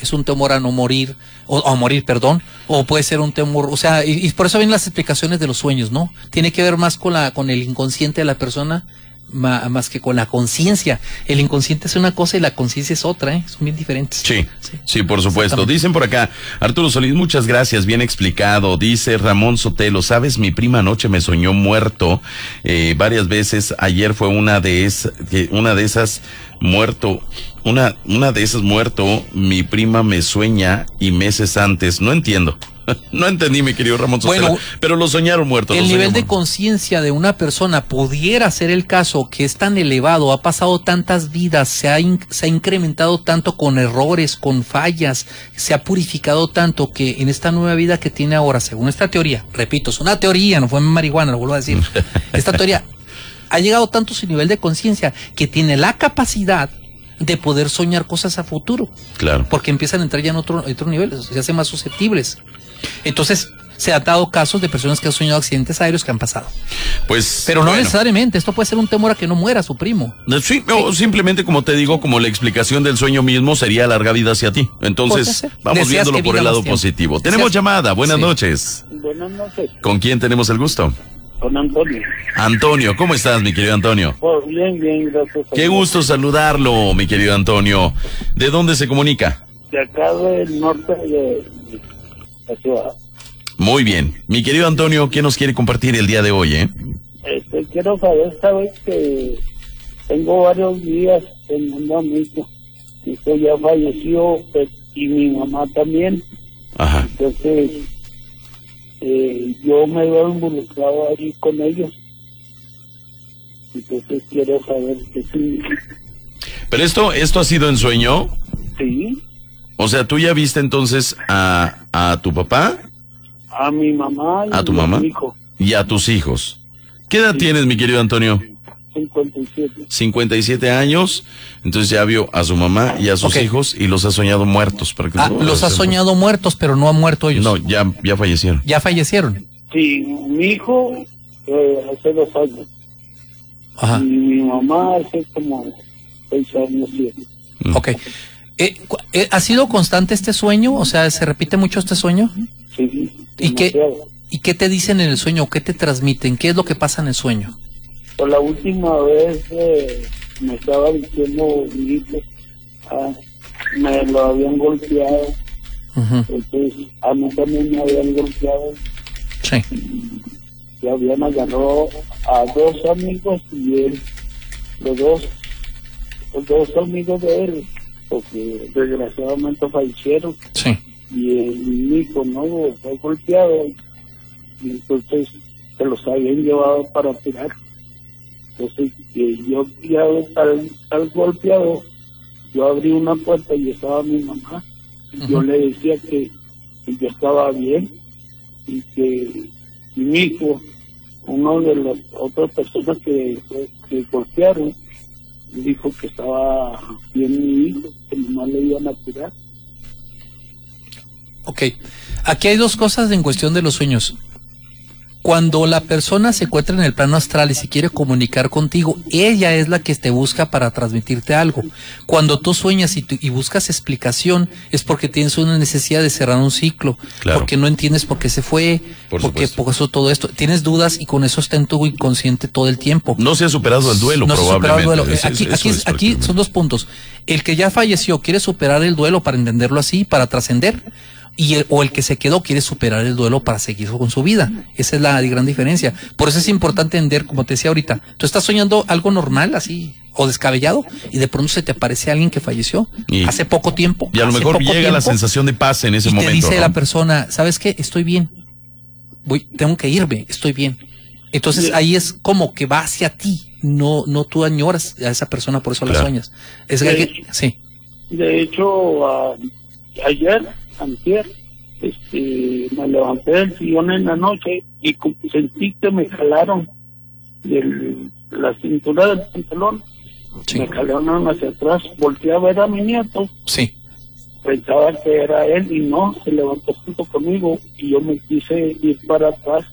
Es un temor a no morir, o a morir, perdón, o puede ser un temor, o sea, y, y por eso vienen las explicaciones de los sueños, ¿no? Tiene que ver más con la, con el inconsciente de la persona, más que con la conciencia. El inconsciente es una cosa y la conciencia es otra, ¿eh? Son bien diferentes. Sí, Sí. sí, por supuesto. Dicen por acá, Arturo Solís, muchas gracias, bien explicado. Dice Ramón Sotelo, sabes, mi prima anoche me soñó muerto eh, varias veces. Ayer fue una de esas, una de esas muerto, una, una de esas muerto. Mi prima me sueña y meses antes. No entiendo. [laughs] No entendí, mi querido Ramón Sotelo. Bueno, pero lo soñaron muerto. El nivel de conciencia de una persona pudiera ser el caso que es tan elevado, ha pasado tantas vidas, se ha, in- se ha incrementado tanto con errores, con fallas, se ha purificado tanto que en esta nueva vida que tiene ahora, según esta teoría, repito, es una teoría, no fue marihuana, lo vuelvo a decir, [laughs] esta teoría ha llegado tanto su nivel de conciencia que tiene la capacidad de poder soñar cosas a futuro. Claro. Porque empiezan a entrar ya en otro, en otro nivel, se hacen más susceptibles. Entonces, se han dado casos de personas que han soñado accidentes aéreos que han pasado. Pues. Pero no bueno. necesariamente, esto puede ser un temor a que no muera su primo. Sí, o simplemente como te digo, como la explicación del sueño mismo sería larga vida hacia ti. Entonces, vamos Deseas viéndolo por el lado tiempo. positivo. Deseas- Tenemos llamada, buenas Sí. noches. Buenas noches, ¿Con quién tenemos el gusto? con Antonio. Antonio, ¿cómo estás, mi querido Antonio? Pues bien, bien, gracias. a Qué gusto saludarlo, mi querido Antonio. ¿De dónde se comunica? De acá del norte de la ciudad. Muy bien. Mi querido Antonio, ¿qué nos quiere compartir el día de hoy, eh? Este, quiero saber, sabes que tengo varios días teniendo a mi hijo. Mi hijo ya falleció pues, y mi mamá también. Ajá. Entonces, eh, yo me veo involucrado ahí con ellos. Entonces quiero saber qué significa. Pero esto, esto ha sido en sueño. Sí, O sea, tú ya viste entonces a, a tu papá a mi mamá y ¿A tu a mamá? mi hijo. y a tus hijos. ¿Qué edad tienes, mi querido Antonio? 57. 57 años. Entonces ya vio a su mamá y a sus hijos y los ha soñado muertos. para que- Ah, los ha soñado muertos, pero no han muerto ellos. No, ya, ya fallecieron. Ya fallecieron. Sí, mi hijo eh, hace dos años Ajá. y mi mamá hace como seis años. siete. Mm. Ok. Eh, eh, ¿Ha sido constante este sueño? O sea, ¿se repite mucho este sueño? Sí, ¿Y qué. ¿Y qué te dicen en el sueño? ¿Qué te transmiten? ¿Qué es lo que pasa en el sueño? Por la última vez eh, me estaba diciendo hijo, ah, me lo habían golpeado, entonces a mí también me habían golpeado Sí. y habían agarrado a dos amigos y él, los dos, los dos amigos de él, porque desgraciadamente fallecieron. Sí. y el hijo no fue golpeado. Y entonces se los habían llevado para tirar entonces que yo ya al, al golpeado yo abrí una puerta y estaba mi mamá. Y yo le decía que, que yo estaba bien y que mi hijo uno de las otras personas que, que golpearon dijo que estaba bien mi hijo que nomás le iban a tirar Ok. Aquí hay dos cosas en cuestión de los sueños. Cuando la persona se encuentra en el plano astral y se quiere comunicar contigo, ella es la que te busca para transmitirte algo. Cuando tú sueñas y, y buscas explicación, es porque tienes una necesidad de cerrar un ciclo, Claro. porque no entiendes por qué se fue, Por porque por eso todo esto. Tienes dudas y con eso está en tu inconsciente todo el tiempo. No se ha superado el duelo, No se ha superado probablemente. el duelo. Es- Aquí, es- aquí, es aquí son dos puntos. El que ya falleció quiere superar el duelo para entenderlo así, para trascender. Y el, o el que se quedó quiere superar el duelo para seguir con su vida. Esa es la gran diferencia. Por eso es importante entender, como te decía ahorita, tú estás soñando algo normal, así, o descabellado, y de pronto se te aparece alguien que falleció Y- hace poco tiempo. Y a lo mejor llega la sensación de paz en ese y momento. te dice ¿no? la persona, ¿sabes qué? Estoy bien. Voy, tengo que irme, estoy bien. Entonces ahí es como que va hacia ti, no, no tú añoras a esa persona, por eso la Claro. sueñas. Es De que, hecho. sí, De hecho, a- ayer, antier, este, me levanté del sillón en la noche y sentí que me jalaron del, la cintura del pantalón, sí, me jalaron hacia atrás, volteé a ver a mi nieto, sí. pensaba que era él y no, se levantó junto conmigo y yo me quise ir para atrás.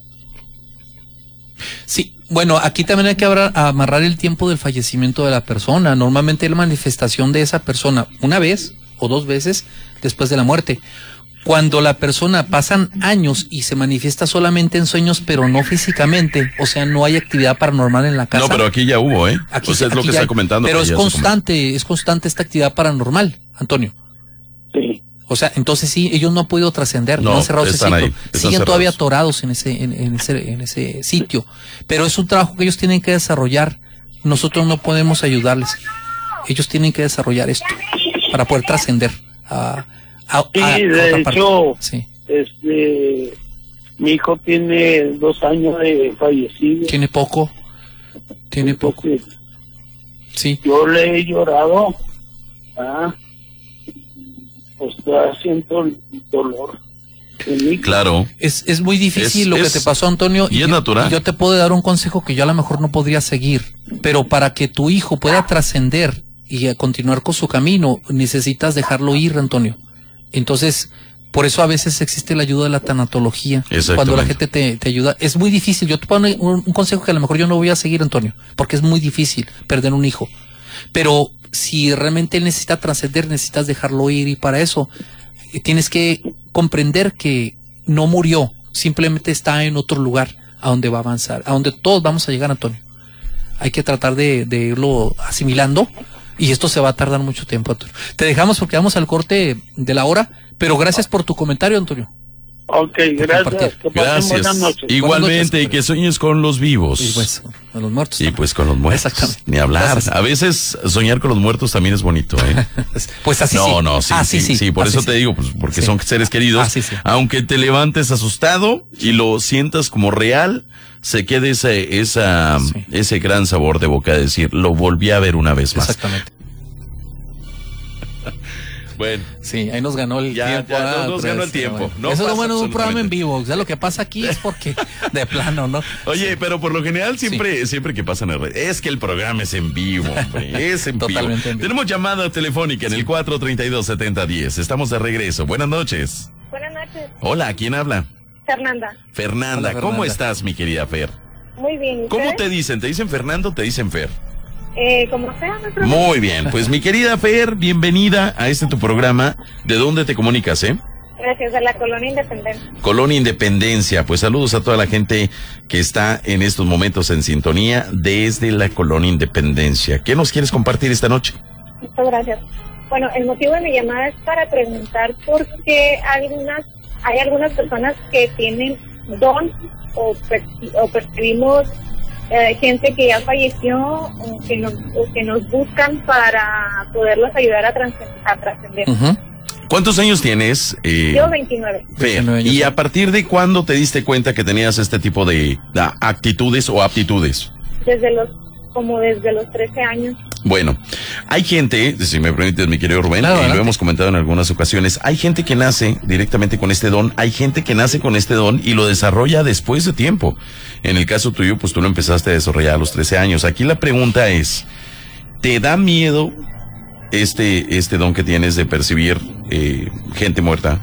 Sí, bueno, aquí también hay que amarrar el tiempo del fallecimiento de la persona. Normalmente la manifestación de esa persona, una vez o dos veces después de la muerte. Cuando la persona pasan años y se manifiesta solamente en sueños, pero no físicamente, o sea, no hay actividad paranormal en la casa. No, pero aquí ya hubo, ¿eh? Aquí, o sea, es lo que está hay. comentando. Pero es constante, es constante esta actividad paranormal, Antonio. Sí, O sea, entonces sí, ellos no han podido trascender, no, No, han cerrado ese ahí, están Siguen todavía atorados en ese, en, en ese, en ese sitio. Pero es un trabajo que ellos tienen que desarrollar. Nosotros no podemos ayudarles. Ellos tienen que desarrollar esto para poder trascender a, Sí, a de otra parte. hecho- Sí. este, mi hijo tiene dos años de fallecido. Tiene poco. Tiene poco. Entonces, Sí. yo le he llorado, ah, pues siento el dolor. Claro. Es, es muy difícil Es- lo que te pasó, Antonio. y es yo- natural. y yo te puedo dar un consejo que yo a lo mejor no podría seguir, pero para que tu hijo pueda trascender y eh, continuar con su camino, necesitas dejarlo ir, Antonio. Entonces, por eso a veces existe la ayuda de la tanatología. Cuando la gente te, te ayuda. Es muy difícil. Yo te pongo un, un consejo que a lo mejor yo no voy a seguir, Antonio, porque es muy difícil perder un hijo. Pero si realmente él necesita trascender, necesitas dejarlo ir y para eso eh, tienes que comprender que no murió, simplemente está en otro lugar a donde va a avanzar, a donde todos vamos a llegar, Antonio. Hay que tratar de, de irlo asimilando y esto se va a tardar mucho tiempo, Antonio. Te dejamos porque vamos al corte de la hora, pero gracias por tu comentario, Antonio. Ok, gracias. Que buenas Gracias. noches. Igualmente, y que sueñes con los vivos. Y pues, a los muertos. Y pues con los muertos. Exactamente. Ni hablar. Gracias. A veces soñar con los muertos también es bonito, ¿eh? [laughs] Pues así no, sí. no, sí, Así sí, sí, por así eso te sí. digo, pues porque Sí. son seres queridos. Así sí. Aunque te levantes asustado y lo sientas como real, se quede ese, esa, Sí. ese gran sabor de boca de decir, lo volví a ver una vez más. Exactamente. Bueno, Sí, ahí nos ganó el Ya, tiempo. ya, ah, nos- ganó el tiempo. bueno. No Eso es lo pasa bueno de un programa en vivo. O sea, lo que pasa aquí es [laughs] porque de plano, ¿no? Oye, pero por lo general siempre, siempre que pasan en red, es que el programa es en vivo, hombre, [laughs] es en vivo. Totalmente en vivo. Tenemos llamada telefónica en el 432-7010. Estamos de regreso. Buenas noches. Buenas noches, Hola, ¿quién habla? Fernanda. Fernanda. Hola, ¿Cómo Fernanda. estás, mi querida Fer? Muy bien. ¿y ¿Cómo te dicen? ¿Te dicen Fernando o te dicen Fer? Eh, como sea, no. Muy bien, pues mi querida Fer, bienvenida a este tu programa. ¿De dónde te comunicas, eh? Gracias a la colonia independencia. Colonia Independencia. Pues saludos a toda la gente que está en estos momentos en sintonía desde la Colonia Independencia. ¿Qué nos quieres compartir esta noche? Muchas gracias. Bueno, el motivo de mi llamada es para preguntar por qué algunas, hay algunas personas que tienen don o, percibimos eh, gente que ya falleció o que, nos, o que nos buscan para poderlos ayudar a, trascen- a trascender. ¿Cuántos años tienes? eh, Yo 29. Fer? 19 años. ¿Y a partir de cuándo te diste cuenta que tenías este tipo de actitudes o aptitudes? Desde los, como desde los 13 años. Bueno, hay gente, si me permites, mi querido Rubén, Claro, y lo hemos comentado en algunas ocasiones, hay gente que nace directamente con este don, hay gente que nace con este don y lo desarrolla después de tiempo. En el caso tuyo, pues tú lo empezaste a desarrollar a los 13 años. Aquí la pregunta es, ¿te da miedo este, este don que tienes de percibir eh, gente muerta?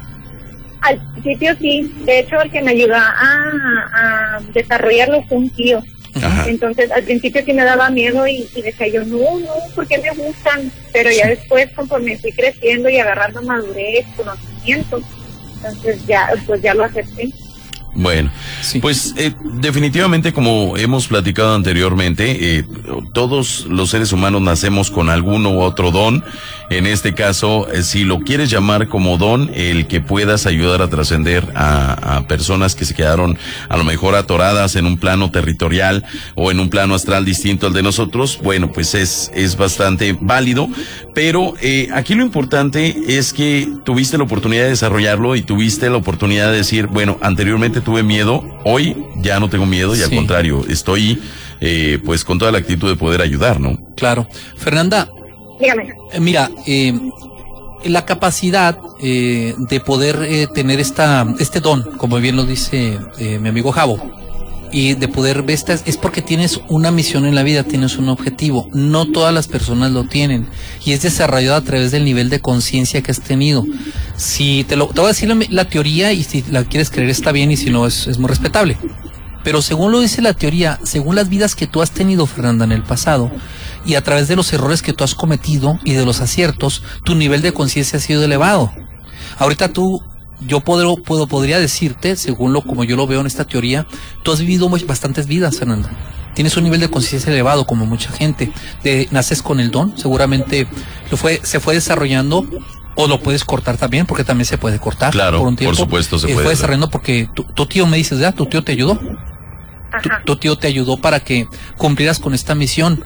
Al principio sí, de hecho el que me ayudó a, a desarrollarlo fue un tío. Ajá. Entonces al principio sí me daba miedo y, y decía yo, no, no, ¿por qué me gustan? Pero ya después conforme fui creciendo y agarrando madurez, conocimiento, entonces ya, pues ya lo acepté. Bueno, Sí. pues eh, definitivamente como hemos platicado anteriormente, eh, todos los seres humanos nacemos con alguno u otro don. En este caso, eh, si lo quieres llamar como don, el que puedas ayudar a trascender a, a personas que se quedaron a lo mejor atoradas en un plano territorial o en un plano astral distinto al de nosotros, bueno, pues es, es bastante válido. Pero eh, aquí lo importante es que tuviste la oportunidad de desarrollarlo y tuviste la oportunidad de decir, bueno, anteriormente tuve miedo, hoy ya no tengo miedo y al contrario, estoy eh, pues con toda la actitud de poder ayudar, ¿no? Claro. Fernanda, Dígame. eh, mira, eh, la capacidad eh, de poder eh, tener esta, este don, como bien lo dice eh, mi amigo Javo, y de poder ver estas, es porque tienes una misión en la vida, tienes un objetivo. No todas las personas lo tienen y es desarrollado a través del nivel de conciencia que has tenido. Si te lo, te voy a decir la, la teoría y si la quieres creer está bien y si no es, es muy respetable. Pero según lo dice la teoría, según las vidas que tú has tenido, Fernanda, en el pasado, y a través de los errores que tú has cometido y de los aciertos, tu nivel de conciencia ha sido elevado. Ahorita tú, yo puedo, puedo, podría decirte, según lo como yo lo veo en esta teoría, tú has vivido bastantes vidas, Fernanda. Tienes un nivel de conciencia elevado, como mucha gente. De, naces con el don, seguramente lo fue, se fue desarrollando. O lo puedes cortar también, porque también se puede cortar. Claro, por un por tiempo. supuesto se Eh, puede Fue desarrollando porque tu, tu tío me dices, ¿ya? ¿Tu tío te ayudó? tu, tío te ayudó para que cumplieras con esta misión.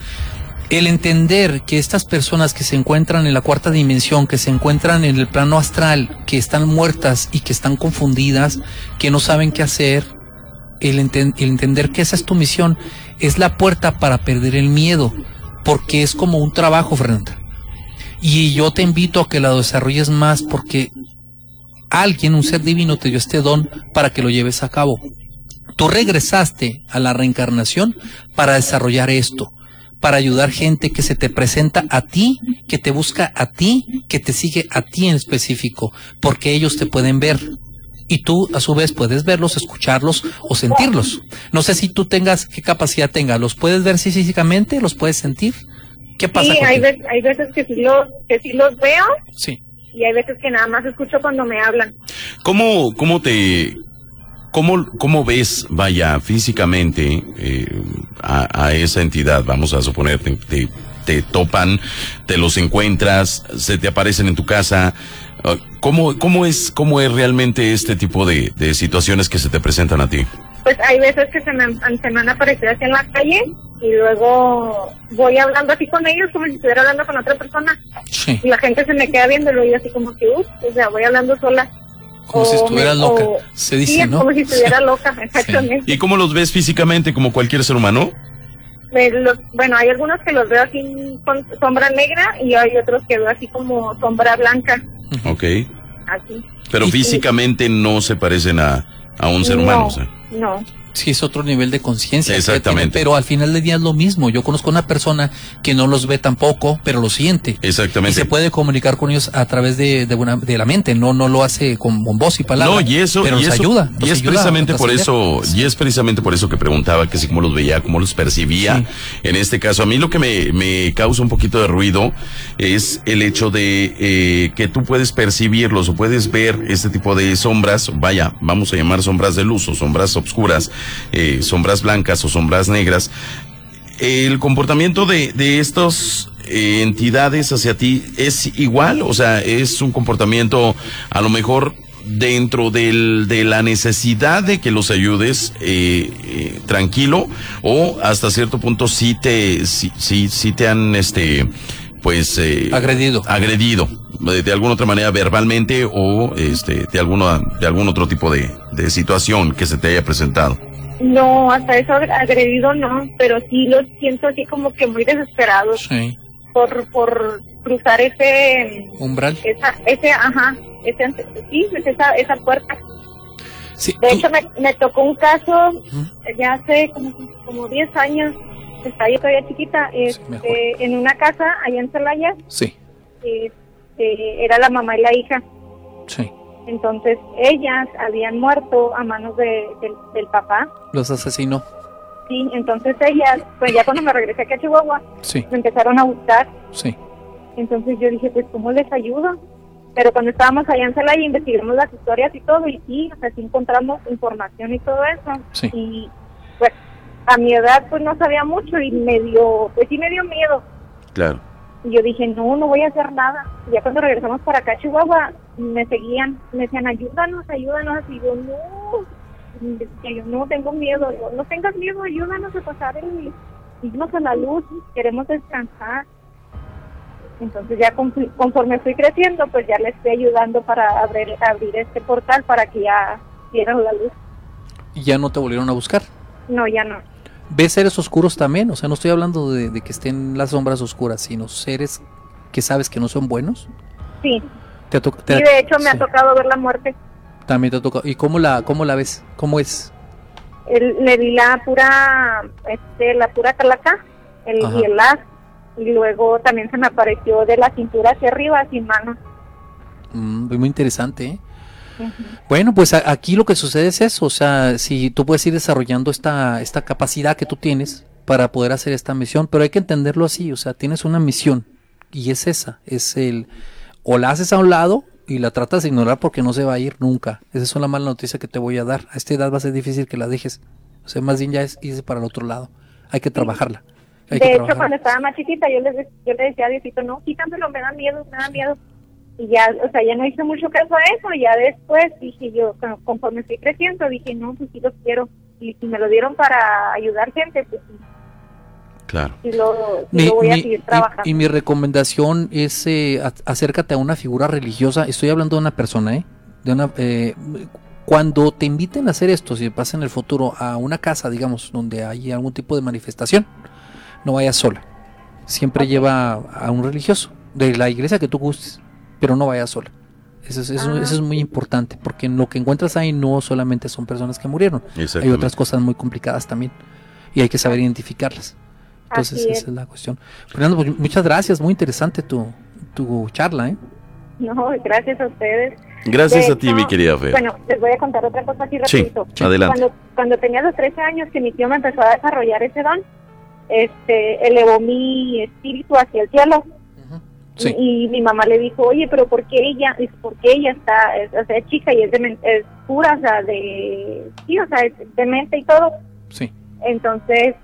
El entender que estas personas que se encuentran en la cuarta dimensión, que se encuentran en el plano astral, que están muertas y que están confundidas, que no saben qué hacer, el, enten- el entender que esa es tu misión, es la puerta para perder el miedo, porque es como un trabajo, Fernanda. Y yo te invito a que la desarrolles más porque alguien, un ser divino, te dio este don para que lo lleves a cabo. Tú regresaste a la reencarnación para desarrollar esto, para ayudar gente que se te presenta a ti, que te busca a ti, que te sigue a ti en específico, porque ellos te pueden ver. Y tú, a su vez, puedes verlos, escucharlos o sentirlos. No sé si tú tengas, qué capacidad tengas. ¿Los puedes ver físicamente? ¿Los puedes sentir? ¿Qué pasa Sí, hay, ve- hay veces que sí, los, que sí los veo Sí. y hay veces que nada más escucho cuando me hablan. ¿Cómo, cómo te, cómo, cómo ves, vaya, físicamente eh, a, a esa entidad? Vamos a suponer, te, te, te topan, te los encuentras, se te aparecen en tu casa. Ah, ¿Cómo, cómo es, cómo es realmente este tipo de, de situaciones que se te presentan a ti? Pues hay veces que se me, han- se me han aparecido así en la calle y luego voy hablando así con ellos como si estuviera hablando con otra persona Sí. y la gente se me queda viendo y así como que, uff, o sea, voy hablando sola. Como si O estuviera me- loca. o- Se dice, sí, como si estuviera loca, exactamente. ¿Y cómo los ves físicamente como cualquier ser humano? Los- bueno, hay algunos que los veo así con sombra negra y hay otros que veo así como sombra blanca, Ok. así. Pero Y- físicamente no se parecen a, a un ser no, humano. o sea. No, Sí, es otro nivel de conciencia. que Exactamente. tiene, Pero al final del día es lo mismo. Yo conozco una persona que no los ve tampoco, pero lo siente. Y Exactamente. se puede comunicar con ellos a través de, de, una- de la mente. No, no lo hace con, con voz y palabras. No, y eso, pero y nos eso- ayuda. y es ayuda precisamente por eso, y es precisamente por eso que preguntaba que si cómo los veía, cómo los percibía. Sí. En este caso, a mí lo que me, me causa un poquito de ruido es el hecho de eh, que tú puedes percibirlos o puedes ver este tipo de sombras, vaya, vamos a llamar sombras de luz o sombras obscuras, eh, sombras blancas o sombras negras. El comportamiento de, de estos eh, entidades hacia ti es igual, o sea, es un comportamiento a lo mejor dentro del, de la necesidad de que los ayudes eh, eh, tranquilo o hasta cierto punto sí te sí, sí, sí te han este pues eh, Agredido. agredido de, de alguna otra manera verbalmente o este de alguna de algún otro tipo de, de situación que se te haya presentado no, hasta eso agre- agredido no, pero sí los siento así como que muy desesperados Sí. por, por cruzar ese, Umbral. esa, ese, ajá, ese, sí, pues esa, esa puerta. Sí, De tú- hecho, me, me tocó un caso ya hace como, como 10 años, estaba yo todavía chiquita, este, en una casa allá en Celaya, Sí, este, era la mamá y la hija. sí. Entonces, ellas habían muerto a manos de, del, del papá. Los asesinó. Sí, entonces ellas, pues ya cuando me regresé aquí a Chihuahua, Sí, me empezaron a buscar. sí. Entonces yo dije, pues, ¿cómo les ayudo? Pero cuando estábamos allá en Celaya, investigamos las historias y todo, y sí, o sea, sí encontramos información y todo eso. Sí. Y, pues, a mi edad, pues, no sabía mucho y me dio, pues, sí me dio miedo. claro Y yo dije, no, no voy a hacer nada. Y ya cuando regresamos para acá a Chihuahua, me seguían, me decían, ayúdanos, ayúdanos. Y yo, no, decía yo, no, tengo miedo. Yo, no tengas miedo, ayúdanos a pasar el, irnos a la luz, queremos descansar. Entonces ya conf- conforme fui creciendo, pues ya les estoy ayudando para abrir, abrir este portal para que ya vieran la luz. Y ya no te volvieron a buscar. No, ya no. ¿Ves seres oscuros también? O sea, no estoy hablando de, de que estén las sombras oscuras, sino seres que sabes que no son buenos. Sí, Te ha ha- de hecho me ha sí, tocado ver la muerte. También te ha tocado. ¿Y cómo la, cómo la ves? ¿Cómo es? El- le di la pura, este, la pura calaca, el, Ajá. y el as, y luego también se me apareció de la cintura hacia arriba sin manos. Mm, muy interesante, ¿eh? Bueno, pues a- aquí lo que sucede es eso, o sea, si tú puedes ir desarrollando esta, esta capacidad que tú tienes para poder hacer esta misión, pero hay que entenderlo así, o sea, tienes una misión y es esa, es el, o la haces a un lado y la tratas de ignorar porque no se va a ir nunca, esa es una mala noticia que te voy a dar, a esta edad va a ser difícil que la dejes, o sea, más bien ya es irse para el otro lado, hay que trabajarla. Hay de que hecho, trabajarla. cuando estaba más chiquita, yo le, yo le decía a Diosito, no, quítamelo, me da miedo, me da miedo. Y ya, o sea, ya no hice mucho caso a eso, ya después dije yo, con- conforme fui creciendo, dije, no, pues sí lo quiero. Y si me lo dieron para ayudar gente, pues sí, claro lo, sí Mi- lo voy a mi- seguir y- trabajando. Y, mi recomendación es eh, a- acércate a una figura religiosa. Estoy hablando de una persona, ¿eh? De una, eh, cuando te inviten a hacer esto, si pasa en el futuro a una casa, digamos, donde hay algún tipo de manifestación, no vayas sola. Siempre lleva a un religioso de la iglesia que tú gustes, pero no vayas sola. Eso es, eso, Ah. eso es muy importante, porque en lo que encuentras ahí no solamente son personas que murieron, hay otras cosas muy complicadas también y hay que saber identificarlas. Entonces, Así esa es. es la cuestión. Fernando, pues, muchas gracias, muy interesante tu, tu charla, ¿eh? No, gracias a ustedes. Gracias De a ti, hecho, mi querida Fer. Bueno, les voy a contar otra cosa Sí, rapidito. adelante. Cuando, cuando tenía los 13 años que mi tío me empezó a desarrollar ese don, este, elevó mi espíritu hacia el cielo. Sí. Y, y mi mamá le dijo, oye, pero ¿por qué ella? Es porque ella está, es, o sea, es chica y es, demen- es pura, o sea, de, sí, o sea, es demente y todo. Sí. Entonces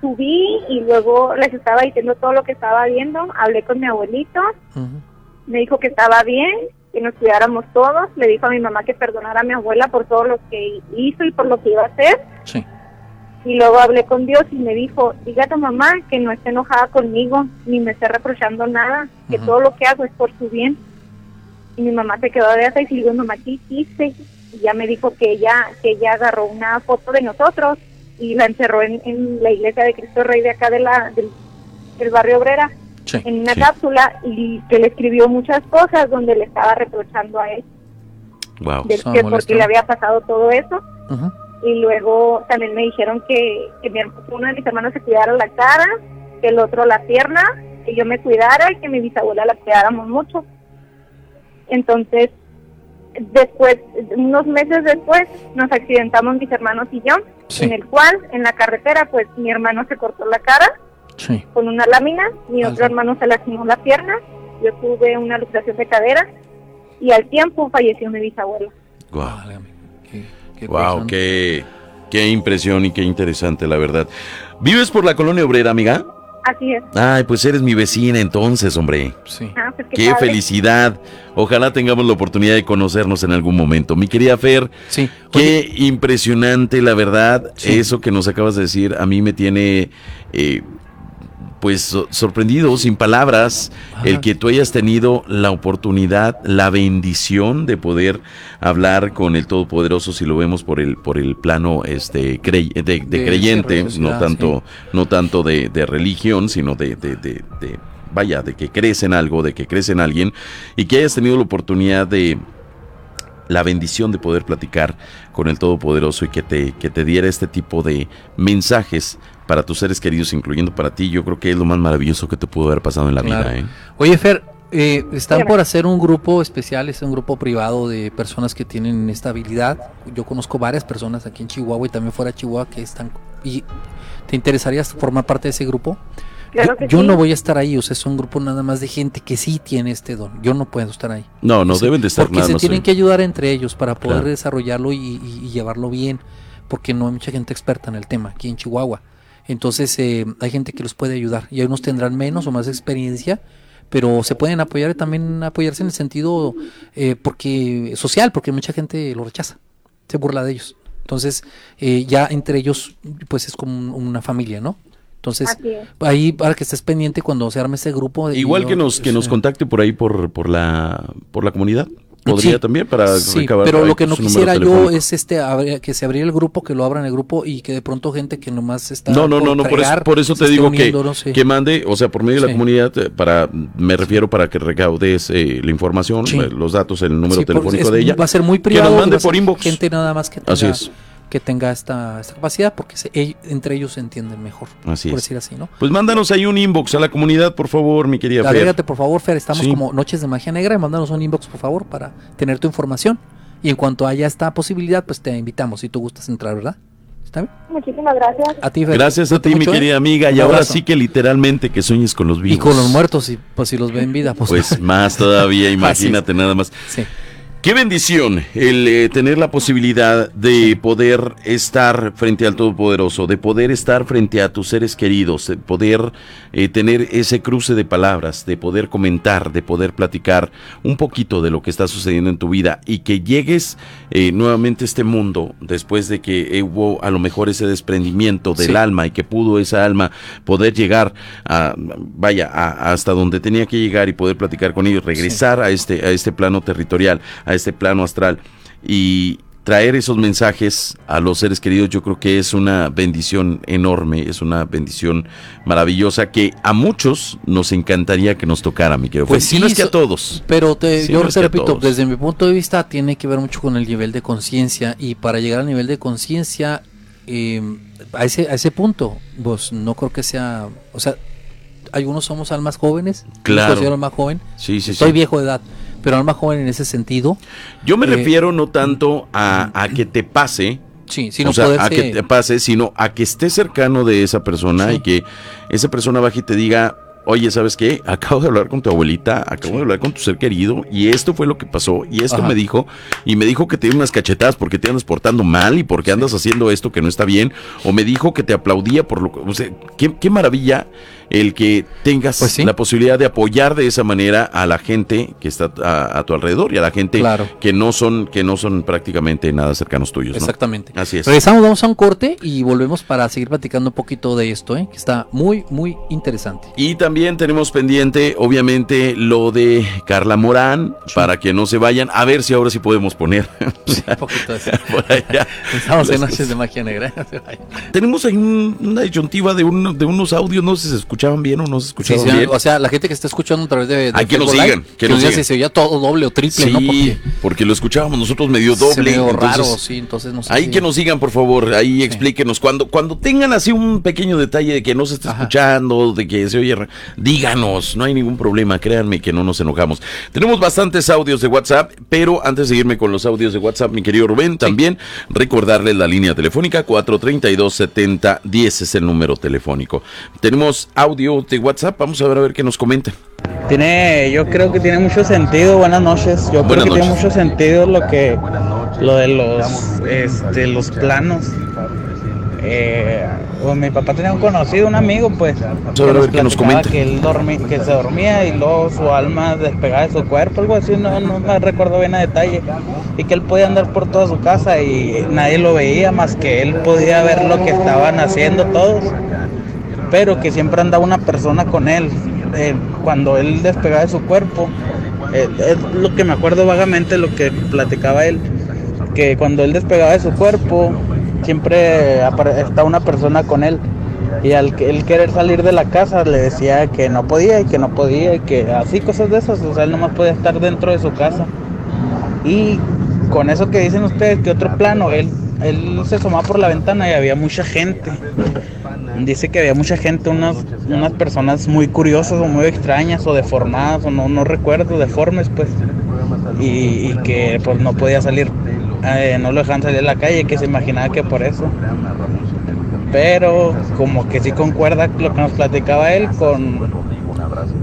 subí y luego les estaba diciendo todo lo que estaba viendo. Hablé con mi abuelito, me dijo que estaba bien, que nos cuidáramos todos. Le dijo a mi mamá que perdonara a mi abuela por todo lo que hizo y por lo que iba a hacer. Sí. Y luego hablé con Dios y me dijo, diga a tu mamá que no esté enojada conmigo, ni me esté reprochando nada, que todo lo que hago es por su bien. Y mi mamá se quedó de esa y le digo, mamá, ¿qué hiciste? Y ya me dijo que ella, que ella agarró una foto de nosotros y la encerró en, en la iglesia de Cristo Rey de acá de la, del, del barrio obrera, Sí. en una Sí. cápsula, y que le escribió muchas cosas donde le estaba reprochando a él, Wow. de que porque le había pasado todo eso y luego también me dijeron que, que mi, uno de mis hermanos se cuidara la cara, que el otro la pierna, que yo me cuidara y que mi bisabuela la cuidáramos mucho. Entonces, después, unos meses después, nos accidentamos mis hermanos y yo, Sí. en el cual, en la carretera, pues mi hermano se cortó la cara Sí. con una lámina, mi otro hermano se lastimó la pierna, yo tuve una luxación de cadera y al tiempo falleció mi bisabuela. Wow. Qué- qué Wow, qué, qué impresión y qué interesante, la verdad. ¿Vives por la colonia obrera, amiga? Así es. Ay, pues eres mi vecina entonces, hombre. Sí. Ah, pues, Qué felicidad. Ojalá tengamos la oportunidad de conocernos en algún momento. Mi querida Fer, Sí. qué impresionante, la verdad. Sí. Eso que nos acabas de decir a mí me tiene, eh, pues, so- sorprendido, sin palabras, el que tú hayas tenido la oportunidad, la bendición de poder hablar con el Todopoderoso, si lo vemos por el, por el plano este, crey- de, de De creyente, no tanto, no tanto de, de religión, sino de, de- de- de- vaya, de que crees en algo, de que crees en alguien, y que hayas tenido la oportunidad de la bendición de poder platicar con el Todopoderoso y que te, que te diera este tipo de mensajes para tus seres queridos, incluyendo para ti, yo creo que es lo más maravilloso que te pudo haber pasado en la Claro. vida. ¿eh? Oye, Fer, eh, están por hacer un grupo especial, es un grupo privado de personas que tienen esta habilidad. Yo conozco varias personas aquí en Chihuahua y también fuera de Chihuahua que están... ¿Y te interesaría formar parte de ese grupo? Claro yo que yo sí. no voy a estar ahí, o sea, es un grupo nada más de gente que sí tiene este don. Yo no puedo estar ahí. No, no deben de estar Porque nada se más tienen ahí. que ayudar entre ellos para poder Claro. desarrollarlo y, y- y llevarlo bien, porque no hay mucha gente experta en el tema aquí en Chihuahua. Entonces eh, hay gente que los puede ayudar y unos tendrán menos o más experiencia, pero se pueden apoyar y también apoyarse en el sentido eh, porque social, porque mucha gente lo rechaza, se burla de ellos. Entonces eh, ya entre ellos pues es como un- una familia, ¿no? Entonces ahí para que estés pendiente cuando se arme ese grupo. Igual yo- que nos que nos sí. contacte por ahí por por la por la comunidad. Podría Sí. también para Sí, recabar pero lo que no quisiera yo es este que se abriera el grupo, que lo abran el grupo y que de pronto gente que nomás está No, no, no, no, por eso, por eso te digo uniendo, que, no sé. que mande, o sea, por medio de la Sí. comunidad, eh, para, me refiero para que recaudes eh, la información, Sí. eh, los datos, el número por- telefónico es- de ella. Va a ser muy que privado. nos mande por inbox. Gente nada más que tenga, Así es. Que tenga esta, esta capacidad porque se- entre ellos se entienden mejor. Así por es. decir así, ¿no? Pues mándanos ahí un inbox a la comunidad, por favor, mi querida Fer. Agrégate, por favor, Fer. Estamos Sí. como Noches de Magia Negra y mándanos un inbox, por favor, para tener tu información. Y en cuanto haya esta posibilidad, pues te invitamos si tú gustas entrar, ¿verdad? ¿Está bien? Muchísimas gracias. A ti, Fer. Gracias a ti, mi ¿eh? querida amiga. Y ahora sí que literalmente que sueñes con los vivos. Y con los muertos, y, pues si los ve en vida, pues. Pues [laughs] más todavía, imagínate nada más. sí. Qué bendición el eh, tener la posibilidad de poder estar frente al Todopoderoso, de poder estar frente a tus seres queridos, de poder eh, tener ese cruce de palabras, de poder comentar, de poder platicar un poquito de lo que está sucediendo en tu vida y que llegues eh, nuevamente a este mundo después de que hubo a lo mejor ese desprendimiento del Sí. alma y que pudo esa alma poder llegar a, vaya, a- hasta donde tenía que llegar y poder platicar con ellos, regresar a este, a este plano territorial, a este plano astral y traer esos mensajes a los seres queridos yo creo que es una bendición enorme, es una bendición maravillosa que a muchos nos encantaría que nos tocara, mi querido. Pues. Si no es que a todos. Pero te, yo no te repito, desde mi punto de vista tiene que ver mucho con el nivel de conciencia y para llegar al nivel de conciencia eh, a ese a ese punto, pues no creo que sea, o sea, algunos somos almas jóvenes, yo Claro. considero alma joven, Sí, sí, estoy sí. viejo de edad, pero alma joven en ese sentido, Yo me Eh, refiero no tanto a, a que te pase, sí, sino o sea, a que te pase, sino a que estés cercano de esa persona Sí. y que esa persona baje y te diga, oye, ¿sabes qué? Acabo de hablar con tu abuelita, acabo de hablar con tu ser querido y esto fue lo que pasó y esto Ajá. me dijo y me dijo que te dio unas cachetadas porque te andas portando mal y porque andas haciendo esto que no está bien o me dijo que te aplaudía por lo que, o sea, qué, qué maravilla el que tengas Pues sí. la posibilidad de apoyar de esa manera a la gente que está a, a tu alrededor y a la gente Claro. que no son que no son prácticamente nada cercanos tuyos, ¿no? Exactamente. Así es. Regresamos, vamos a un corte y volvemos para seguir platicando un poquito de esto, ¿eh? que está muy, muy interesante. Y también tenemos pendiente, obviamente, lo de Carla Morán, para que no se vayan. A ver si ahora sí podemos poner. [laughs] Un poquito de eso. [laughs] por allá. [laughs] Estamos en Noches de Magia Negra. Tenemos ahí un- una disyuntiva de, un- de unos audios, no sé si se escuchaban bien o no se Sí, escuchaban sí, bien. o sea, la gente que está escuchando a través de, de que digan, Live, que nos si se oía todo doble o triple, Sí, ¿no? Porque porque lo escuchábamos nosotros medio doble. medio entonces, raro, sí, entonces no sé. Ahí si- que nos sigan, por favor, ahí explíquenos. Cuando, cuando tengan así un pequeño detalle de que no se está Ajá. escuchando, de que se oye, díganos, no hay ningún problema, créanme que no nos enojamos. Tenemos bastantes audios de WhatsApp, pero antes de irme con los audios de WhatsApp, mi querido Rubén, también recordarles la línea telefónica 432-7010 es el número telefónico. Tenemos audio de WhatsApp, vamos a ver a ver qué nos comentan. Tiene, yo creo que tiene mucho sentido. Buenas noches. Yo Buenas creo que tiene mucho sentido lo que, lo de los, este, los planos. Eh, pues mi papá tenía un conocido, un amigo, pues, a ver, a ver qué nos platicaba comenta. que él dormí, que se dormía y luego su alma despegaba de su cuerpo, algo así, no, no me recuerdo bien a detalle, y que él podía andar por toda su casa y nadie lo veía más que él podía ver lo que estaban haciendo todos pero que siempre andaba una persona con él. eh, cuando él despegaba de su cuerpo, eh, es lo que me acuerdo vagamente, lo que platicaba él, que cuando él despegaba de su cuerpo, siempre estaba una persona con él. Y al él querer salir de la casa le decía que no podía y que no podía y que así cosas de esas, o sea, él nomás podía estar dentro de su casa. Y con eso que dicen ustedes, que otro plano, él, él se asomaba por la ventana y había mucha gente. Dice que había mucha gente, unas, unas personas muy curiosas o muy extrañas o deformadas o no, no recuerdo, deformes pues. Y, y que pues no podía salir, eh, no lo dejaban salir a la calle, que se imaginaba que por eso. Pero como que sí concuerda lo que nos platicaba él con,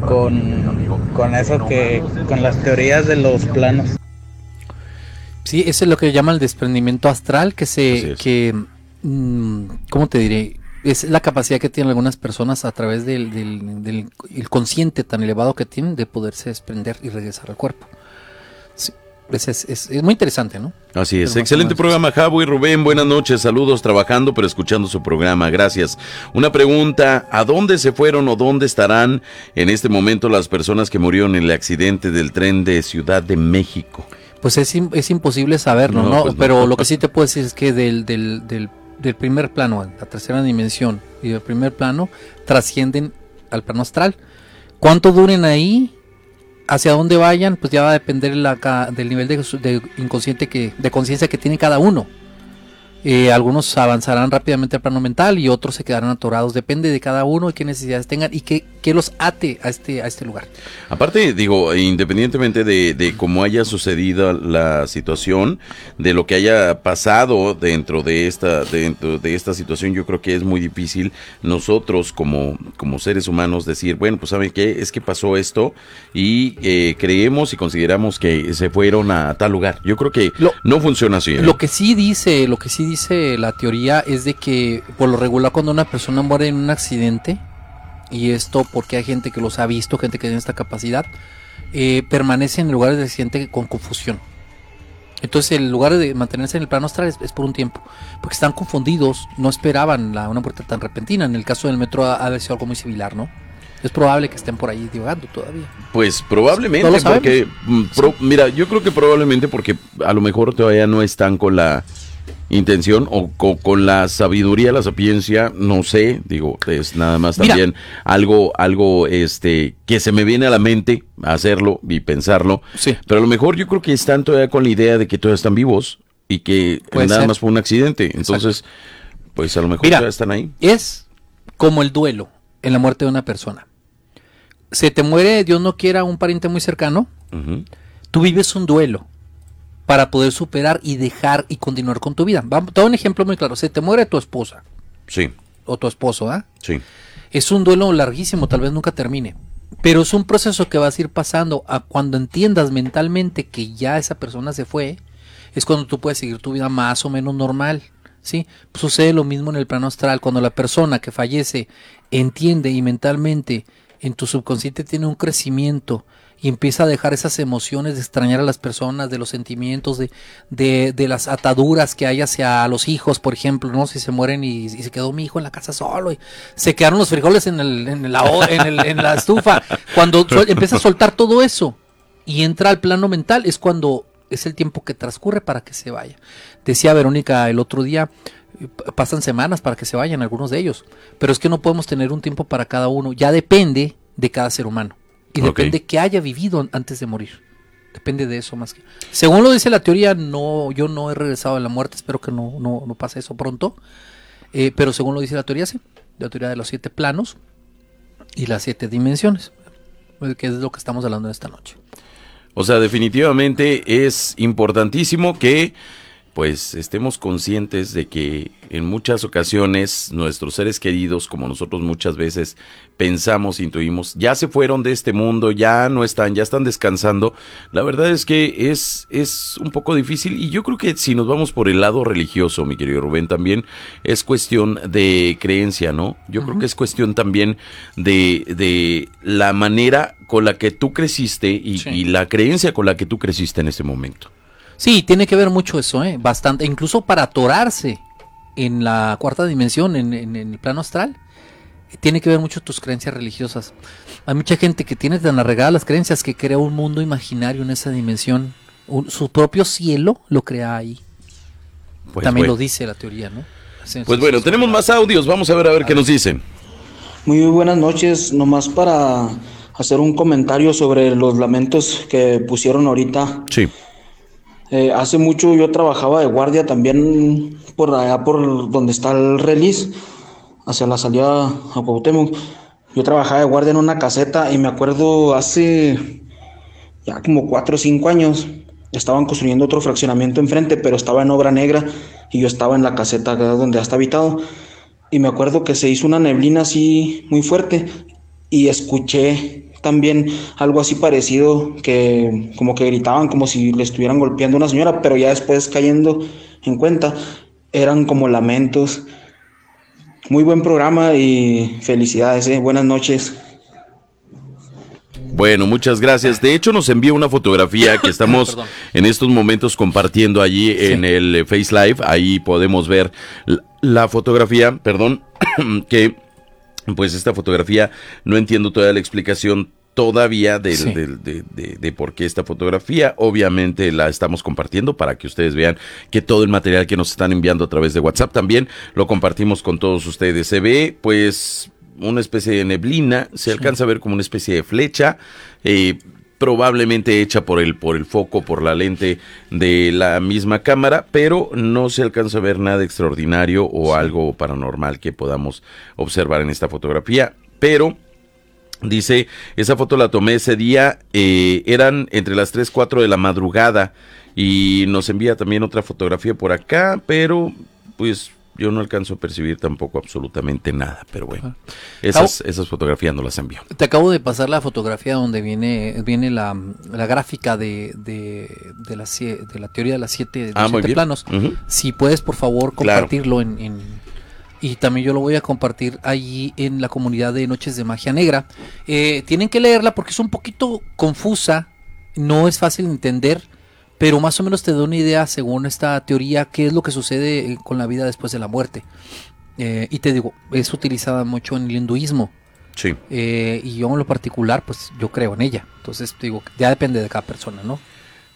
con, con eso que, con las teorías de los planos. Sí, eso es lo que llaman el desprendimiento astral, que se, es. que, mm, ¿cómo te diré? Es la capacidad que tienen algunas personas a través del, del, del- el consciente tan elevado que tienen de poderse desprender y regresar al cuerpo. Sí, es, es- es- muy interesante, ¿no? Así es, Pero excelente programa, Javo y Rubén. Buenas noches, saludos trabajando, pero escuchando su programa. Gracias. Una pregunta: ¿a dónde se fueron o dónde estarán en este momento las personas que murieron en el accidente del tren de Ciudad de México? Pues es, es imposible saberlo, No, ¿no? pues no. Pero lo que sí te puedo decir es que del, del, del, del primer plano, la tercera dimensión y del primer plano, trascienden al plano astral. ¿Cuánto duren ahí? Hacia dónde vayan, pues ya va a depender la del nivel de, de inconsciente que, de conciencia que tiene cada uno. Eh, algunos avanzarán rápidamente al plano mental y otros se quedarán atorados. Depende de cada uno y qué necesidades tengan y qué, qué los ate a este, a este lugar. Aparte, digo, independientemente de, de cómo haya sucedido la situación, de lo que haya pasado dentro de esta, dentro de esta situación, yo creo que es muy difícil nosotros como, como seres humanos decir, bueno, pues saben qué, es que pasó esto y eh, creemos y consideramos que se fueron a tal lugar. Yo creo que Lo- no funciona así. ¿eh? Lo que sí dice, lo que sí dice la teoría es de que por lo regular cuando una persona muere en un accidente, y esto porque hay gente que los ha visto, gente que tiene esta capacidad, eh, permanece en lugares de accidente con confusión. Entonces el lugar de mantenerse en el plano astral es, es por un tiempo, porque están confundidos, no esperaban la, una muerte tan repentina. En el caso del metro ha, ha ser algo muy similar, ¿no? Es probable que estén por ahí divagando todavía. Pues probablemente, porque, mm, pro- mira, yo creo que probablemente porque a lo mejor todavía no están con la intención o co- con, la sabiduría, la sapiencia, no sé, digo, es nada más Mira. también algo, algo, este, que se me viene a la mente hacerlo y pensarlo, Sí. pero a lo mejor yo creo que están todavía con la idea de que todavía están vivos y que nada ser. más fue un accidente, entonces, pues a lo mejor Mira. todavía están ahí. Es como el duelo en la muerte de una persona. Se te muere, Dios no quiera, un pariente muy cercano, tú vives un duelo para poder superar y dejar y continuar con tu vida. Vamos, te doy un ejemplo muy claro. Se te muere tu esposa Sí, o tu esposo, ¿ah? sí. Es un duelo larguísimo, tal vez nunca termine. Pero es un proceso que vas a ir pasando a cuando entiendas mentalmente que ya esa persona se fue, es cuando tú puedes seguir tu vida más o menos normal. ¿sí? Sucede lo mismo en el plano astral, cuando la persona que fallece entiende y mentalmente en tu subconsciente tiene un crecimiento y empieza a dejar esas emociones de extrañar a las personas, de los sentimientos, de, de, de las ataduras que hay hacia los hijos, por ejemplo, ¿no? Si se mueren y, se quedó mi hijo en la casa solo y se quedaron los frijoles en, el, en, la, en, el- en la estufa. Cuando empieza a soltar todo eso y entra al plano mental, es cuando es el tiempo que transcurre para que se vaya. Decía Verónica el otro día, eh, pasan semanas para que se vayan algunos de ellos, pero es que no podemos tener un tiempo para cada uno, ya depende de cada ser humano y Ok. depende que haya vivido antes de morir. Depende de eso más que. Según lo dice la teoría, no, yo no he regresado a la muerte, espero que no, no, no pase eso pronto. Eh, pero según lo dice la teoría, sí. La teoría de los siete planos y las siete dimensiones. eh, Que es lo que estamos hablando en esta noche. O sea, definitivamente es importantísimo que pues estemos conscientes de que en muchas ocasiones nuestros seres queridos, como nosotros muchas veces pensamos, intuimos, ya se fueron de este mundo, ya no están, ya están descansando. La verdad es que es, es un poco difícil y yo creo que si nos vamos por el lado religioso, mi querido Rubén, también es cuestión de creencia, ¿no? Yo creo que es cuestión también de, de la manera con la que tú creciste y, Sí. y la creencia con la que tú creciste en este momento. Sí, tiene que ver mucho eso, ¿eh? Bastante. Incluso para atorarse en la cuarta dimensión, en, en- en el plano astral, tiene que ver mucho tus creencias religiosas. Hay mucha gente que tiene tan arraigadas las creencias que crea un mundo imaginario en esa dimensión. Un- su propio cielo lo crea ahí. Pues También bueno. lo dice la teoría, ¿no? Sí, Pues sí, bueno, sí, tenemos más audios, vamos a ver a ver qué nos dicen. Muy buenas noches, nomás para hacer un comentario sobre los lamentos que pusieron ahorita. Sí. Eh, hace mucho yo trabajaba de guardia también por allá por donde está el release, hacia la salida a Cuauhtémoc. Yo trabajaba de guardia en una caseta y me acuerdo hace ya como cuatro o cinco años estaban construyendo otro fraccionamiento enfrente, pero estaba en obra negra y yo estaba en la caseta donde está habitado. Y me acuerdo que se hizo una neblina así muy fuerte y escuché también algo así parecido que como que gritaban como si le estuvieran golpeando a una señora, pero ya después cayendo en cuenta eran como lamentos. Muy buen programa y felicidades, ¿eh? buenas noches. Bueno, muchas gracias. De hecho, nos envió una fotografía que estamos [coughs] en estos momentos compartiendo allí en el Face Live. Ahí podemos ver la, la fotografía, perdón, [coughs] que pues esta fotografía no entiendo toda la explicación todavía Sí. de, de- de por qué esta fotografía. Obviamente la estamos compartiendo para que ustedes vean que todo el material que nos están enviando a través de WhatsApp también lo compartimos con todos ustedes. Se ve pues una especie de neblina, se alcanza a ver como una especie de flecha. eh, probablemente hecha por el por el foco por la lente de la misma cámara pero no se alcanza a ver nada extraordinario o algo paranormal que podamos observar en esta fotografía. Pero Dice, esa foto la tomé ese día, eh, eran entre las 3, 4 de la madrugada y nos envía también otra fotografía por acá, pero pues yo no alcanzo a percibir tampoco absolutamente nada, pero bueno, esas, esas fotografías no las envió. Te acabo de pasar la fotografía donde viene, viene la, la gráfica de, de, de, la, de la teoría de las siete, de Ah, siete planos. Si puedes, por favor, Claro. compartirlo en, en- Y también yo lo voy a compartir allí en la comunidad de Noches de Magia Negra. Eh, tienen que leerla porque es un poquito confusa, no es fácil de entender, pero más o menos te da una idea, según esta teoría, qué es lo que sucede eh, con la vida después de la muerte. Eh, y te digo, es utilizada mucho en el hinduismo. Sí. Eh, y yo en lo particular, pues yo creo en ella. Entonces, digo, ya depende de cada persona, ¿no?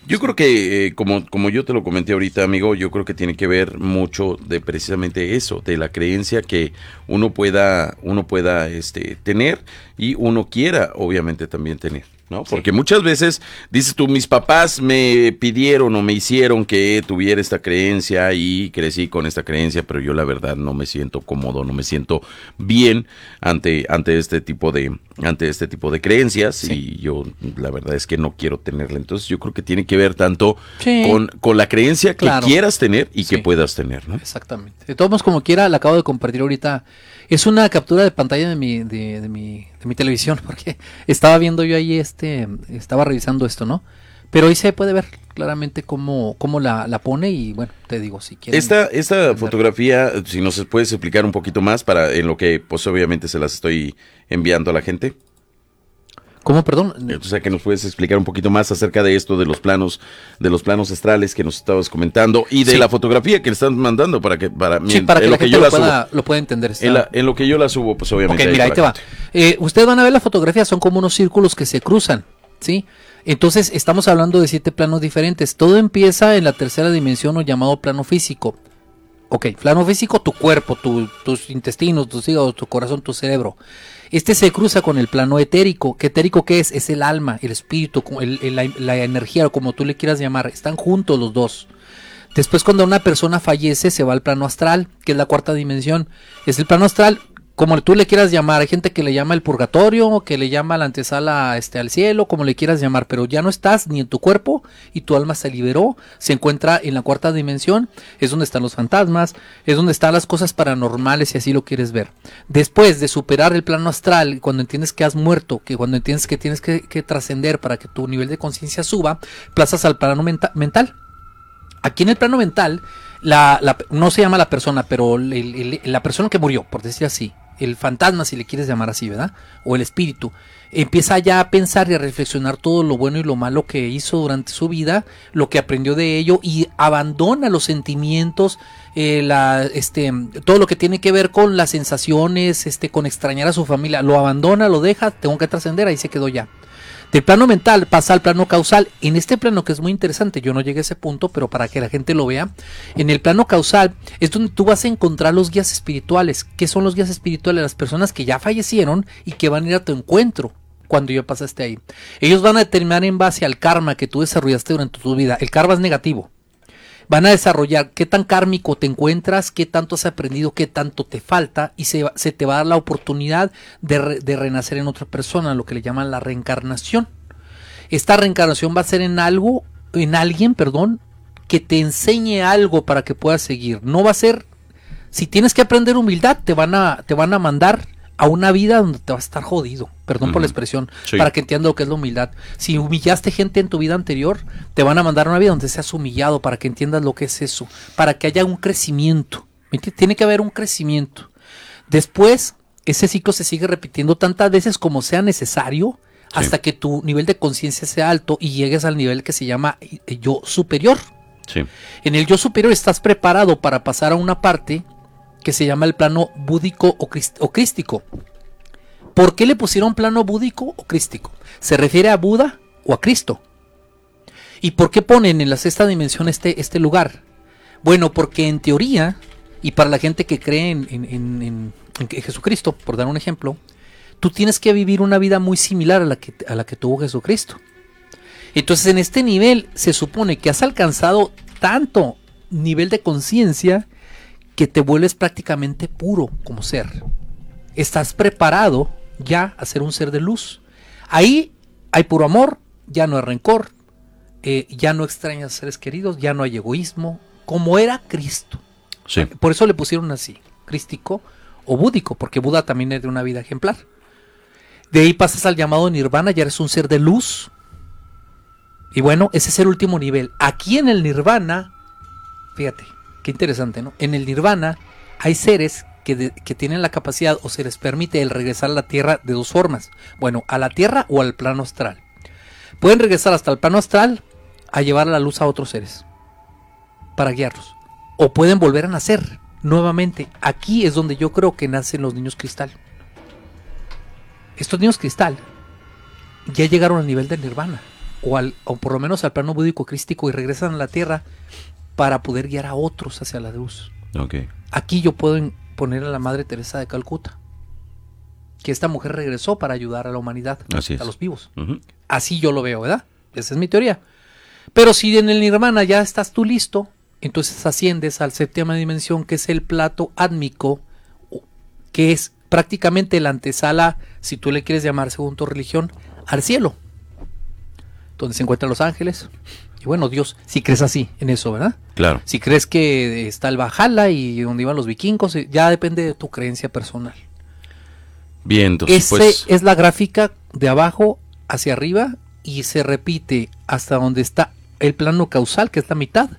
Yo creo que, eh, como, como yo te lo comenté ahorita, amigo, yo creo que tiene que ver mucho de precisamente eso, de la creencia que uno pueda, uno pueda este, tener y uno quiera, obviamente, también tener. ¿No? Porque muchas veces dices tú, mis papás me pidieron o me hicieron que tuviera esta creencia y crecí con esta creencia, pero yo la verdad no me siento cómodo, no me siento bien ante, ante este tipo de, ante este tipo de creencias y yo la verdad es que no quiero tenerla. Entonces yo creo que tiene que ver tanto Sí. con, con la creencia que Claro. quieras tener y que puedas tener, ¿no? Exactamente. De todos modos, como quiera, la acabo de compartir ahorita. Es una captura de pantalla de mi, de, de mi, de mi televisión, [laughs] porque estaba viendo yo ahí este, estaba revisando esto, ¿no? Pero ahí se puede ver claramente cómo, cómo la, la pone y bueno, te digo, si quieres. Esta, esta fotografía, si nos puedes explicar un poquito más para en lo que pues obviamente se las estoy enviando a la gente. ¿Cómo, perdón? O sea, que nos puedes explicar un poquito más acerca de esto, de los planos, de los planos astrales que nos estabas comentando y de Sí. la fotografía que le están mandando para que, para, Sí, para que en la lo que gente yo lo pueda, subo. lo pueda entender. En, la- en lo que yo la subo, pues obviamente. Ok, mira, ahí te va. Eh, ustedes van a ver la fotografía, son como unos círculos que se cruzan, ¿sí? Entonces, estamos hablando de siete planos diferentes. Todo empieza en la tercera dimensión o llamado plano físico. Ok, plano físico, tu cuerpo, tu- tus intestinos, tus hígados, tu corazón, tu cerebro. Este se cruza con el plano etérico. ¿Qué etérico qué es? Es el alma, el espíritu, el- la, la energía, o como tú le quieras llamar. Están juntos los dos. Después cuando una persona fallece se va al plano astral, que es la cuarta dimensión. Es el plano astral, como tú le quieras llamar. Hay gente que le llama el purgatorio, que le llama la antesala este, al cielo, como le quieras llamar. Pero ya no estás ni en tu cuerpo y tu alma se liberó. Se encuentra en la cuarta dimensión. Es donde están los fantasmas, es donde están las cosas paranormales si así lo quieres ver. Después de superar el plano astral, cuando entiendes que has muerto, que cuando entiendes que tienes que, trascender para que tu nivel de conciencia suba, plazas al plano menta- mental. Aquí en el plano mental, la, no se llama la persona, pero la persona que murió, por decir así, el fantasma, si le quieres llamar así, ¿verdad? O el espíritu, empieza ya a pensar y a reflexionar todo lo bueno y lo malo que hizo durante su vida, lo que aprendió de ello y abandona los sentimientos, eh, este, todo lo que tiene que ver con las sensaciones, este, con extrañar a su familia, lo abandona, lo deja, tengo que trascender, ahí se quedó ya. Del plano mental pasa al plano causal. En este plano que es muy interesante, yo no llegué a ese punto, pero para que la gente lo vea, en el plano causal es donde tú vas a encontrar los guías espirituales. ¿Qué son los guías espirituales? Las personas que ya fallecieron y que van a ir a tu encuentro cuando ya pasaste ahí. Ellos van a determinar en base al karma que tú desarrollaste durante tu vida. El karma es negativo. Van a desarrollar qué tan kármico te encuentras, qué tanto has aprendido, qué tanto te falta y se, se te va a dar la oportunidad de, re- de renacer en otra persona, lo que le llaman la reencarnación. Esta reencarnación va a ser en algo, en alguien, perdón, que te enseñe algo para que puedas seguir. No va a ser, si tienes que aprender humildad, te van a, te van a mandar a una vida donde te vas a estar jodido. Perdón por la expresión, Sí. para que entiendas lo que es la humildad. Si humillaste gente en tu vida anterior, te van a mandar a una vida donde seas humillado para que entiendas lo que es eso, para que haya un crecimiento. Tiene que haber un crecimiento. Después, ese ciclo se sigue repitiendo tantas veces como sea necesario hasta que tu nivel de conciencia sea alto y llegues al nivel que se llama eh, yo superior. Sí. En el yo superior estás preparado para pasar a una parte que se llama el plano búdico o, crístico. ¿Por qué le pusieron plano búdico o crístico? ¿Se refiere a Buda o a Cristo? ¿Y por qué ponen en la sexta dimensión este, este lugar? Bueno, porque en teoría, y para la gente que cree en, en- en- en- Jesucristo, por dar un ejemplo, tú tienes que vivir una vida muy similar a la que, a la que tuvo Jesucristo. Entonces en este nivel se supone que has alcanzado tanto nivel de conciencia que te vuelves prácticamente puro como ser. Estás preparado ya a ser un ser de luz. Ahí hay puro amor, ya no hay rencor, eh, ya no extrañas a seres queridos, ya no hay egoísmo, como era Cristo. Sí. Por eso le pusieron así, crístico o búdico, porque Buda también es de una vida ejemplar. De ahí pasas al llamado nirvana, ya eres un ser de luz. Y bueno, ese es el último nivel. Aquí en el nirvana, fíjate, qué interesante, ¿no? En el nirvana hay seres que, que tienen la capacidad o se les permite el regresar a la tierra de dos formas. Bueno, a la tierra o al plano astral. Pueden regresar hasta el plano astral a llevar la luz a otros seres para guiarlos. O pueden volver a nacer nuevamente. Aquí es donde yo creo que nacen los niños cristal. estos niños cristal ya llegaron al nivel de nirvana, o, al, o por lo menos al plano búdico crístico y regresan a la tierra para poder guiar a otros hacia la luz. Aquí yo puedo poner a la Madre Teresa de Calcuta, que esta mujer regresó para ayudar a la humanidad, Así es. a los vivos. Así yo lo veo, ¿verdad? Esa es mi teoría. Pero si en el nirvana ya estás tú listo, entonces asciendes al séptima dimensión, que es el plato átmico, que es prácticamente la antesala, si tú le quieres llamar según tu religión, al cielo, donde se encuentran los ángeles. Y bueno, Dios, si crees así en eso, ¿verdad? Claro. Si crees que está el Valhalla y donde iban los vikingos, eh, ya depende de tu creencia personal. Bien, entonces, Ese pues. es la gráfica de abajo hacia arriba y se repite hasta donde está el plano causal, que es la mitad,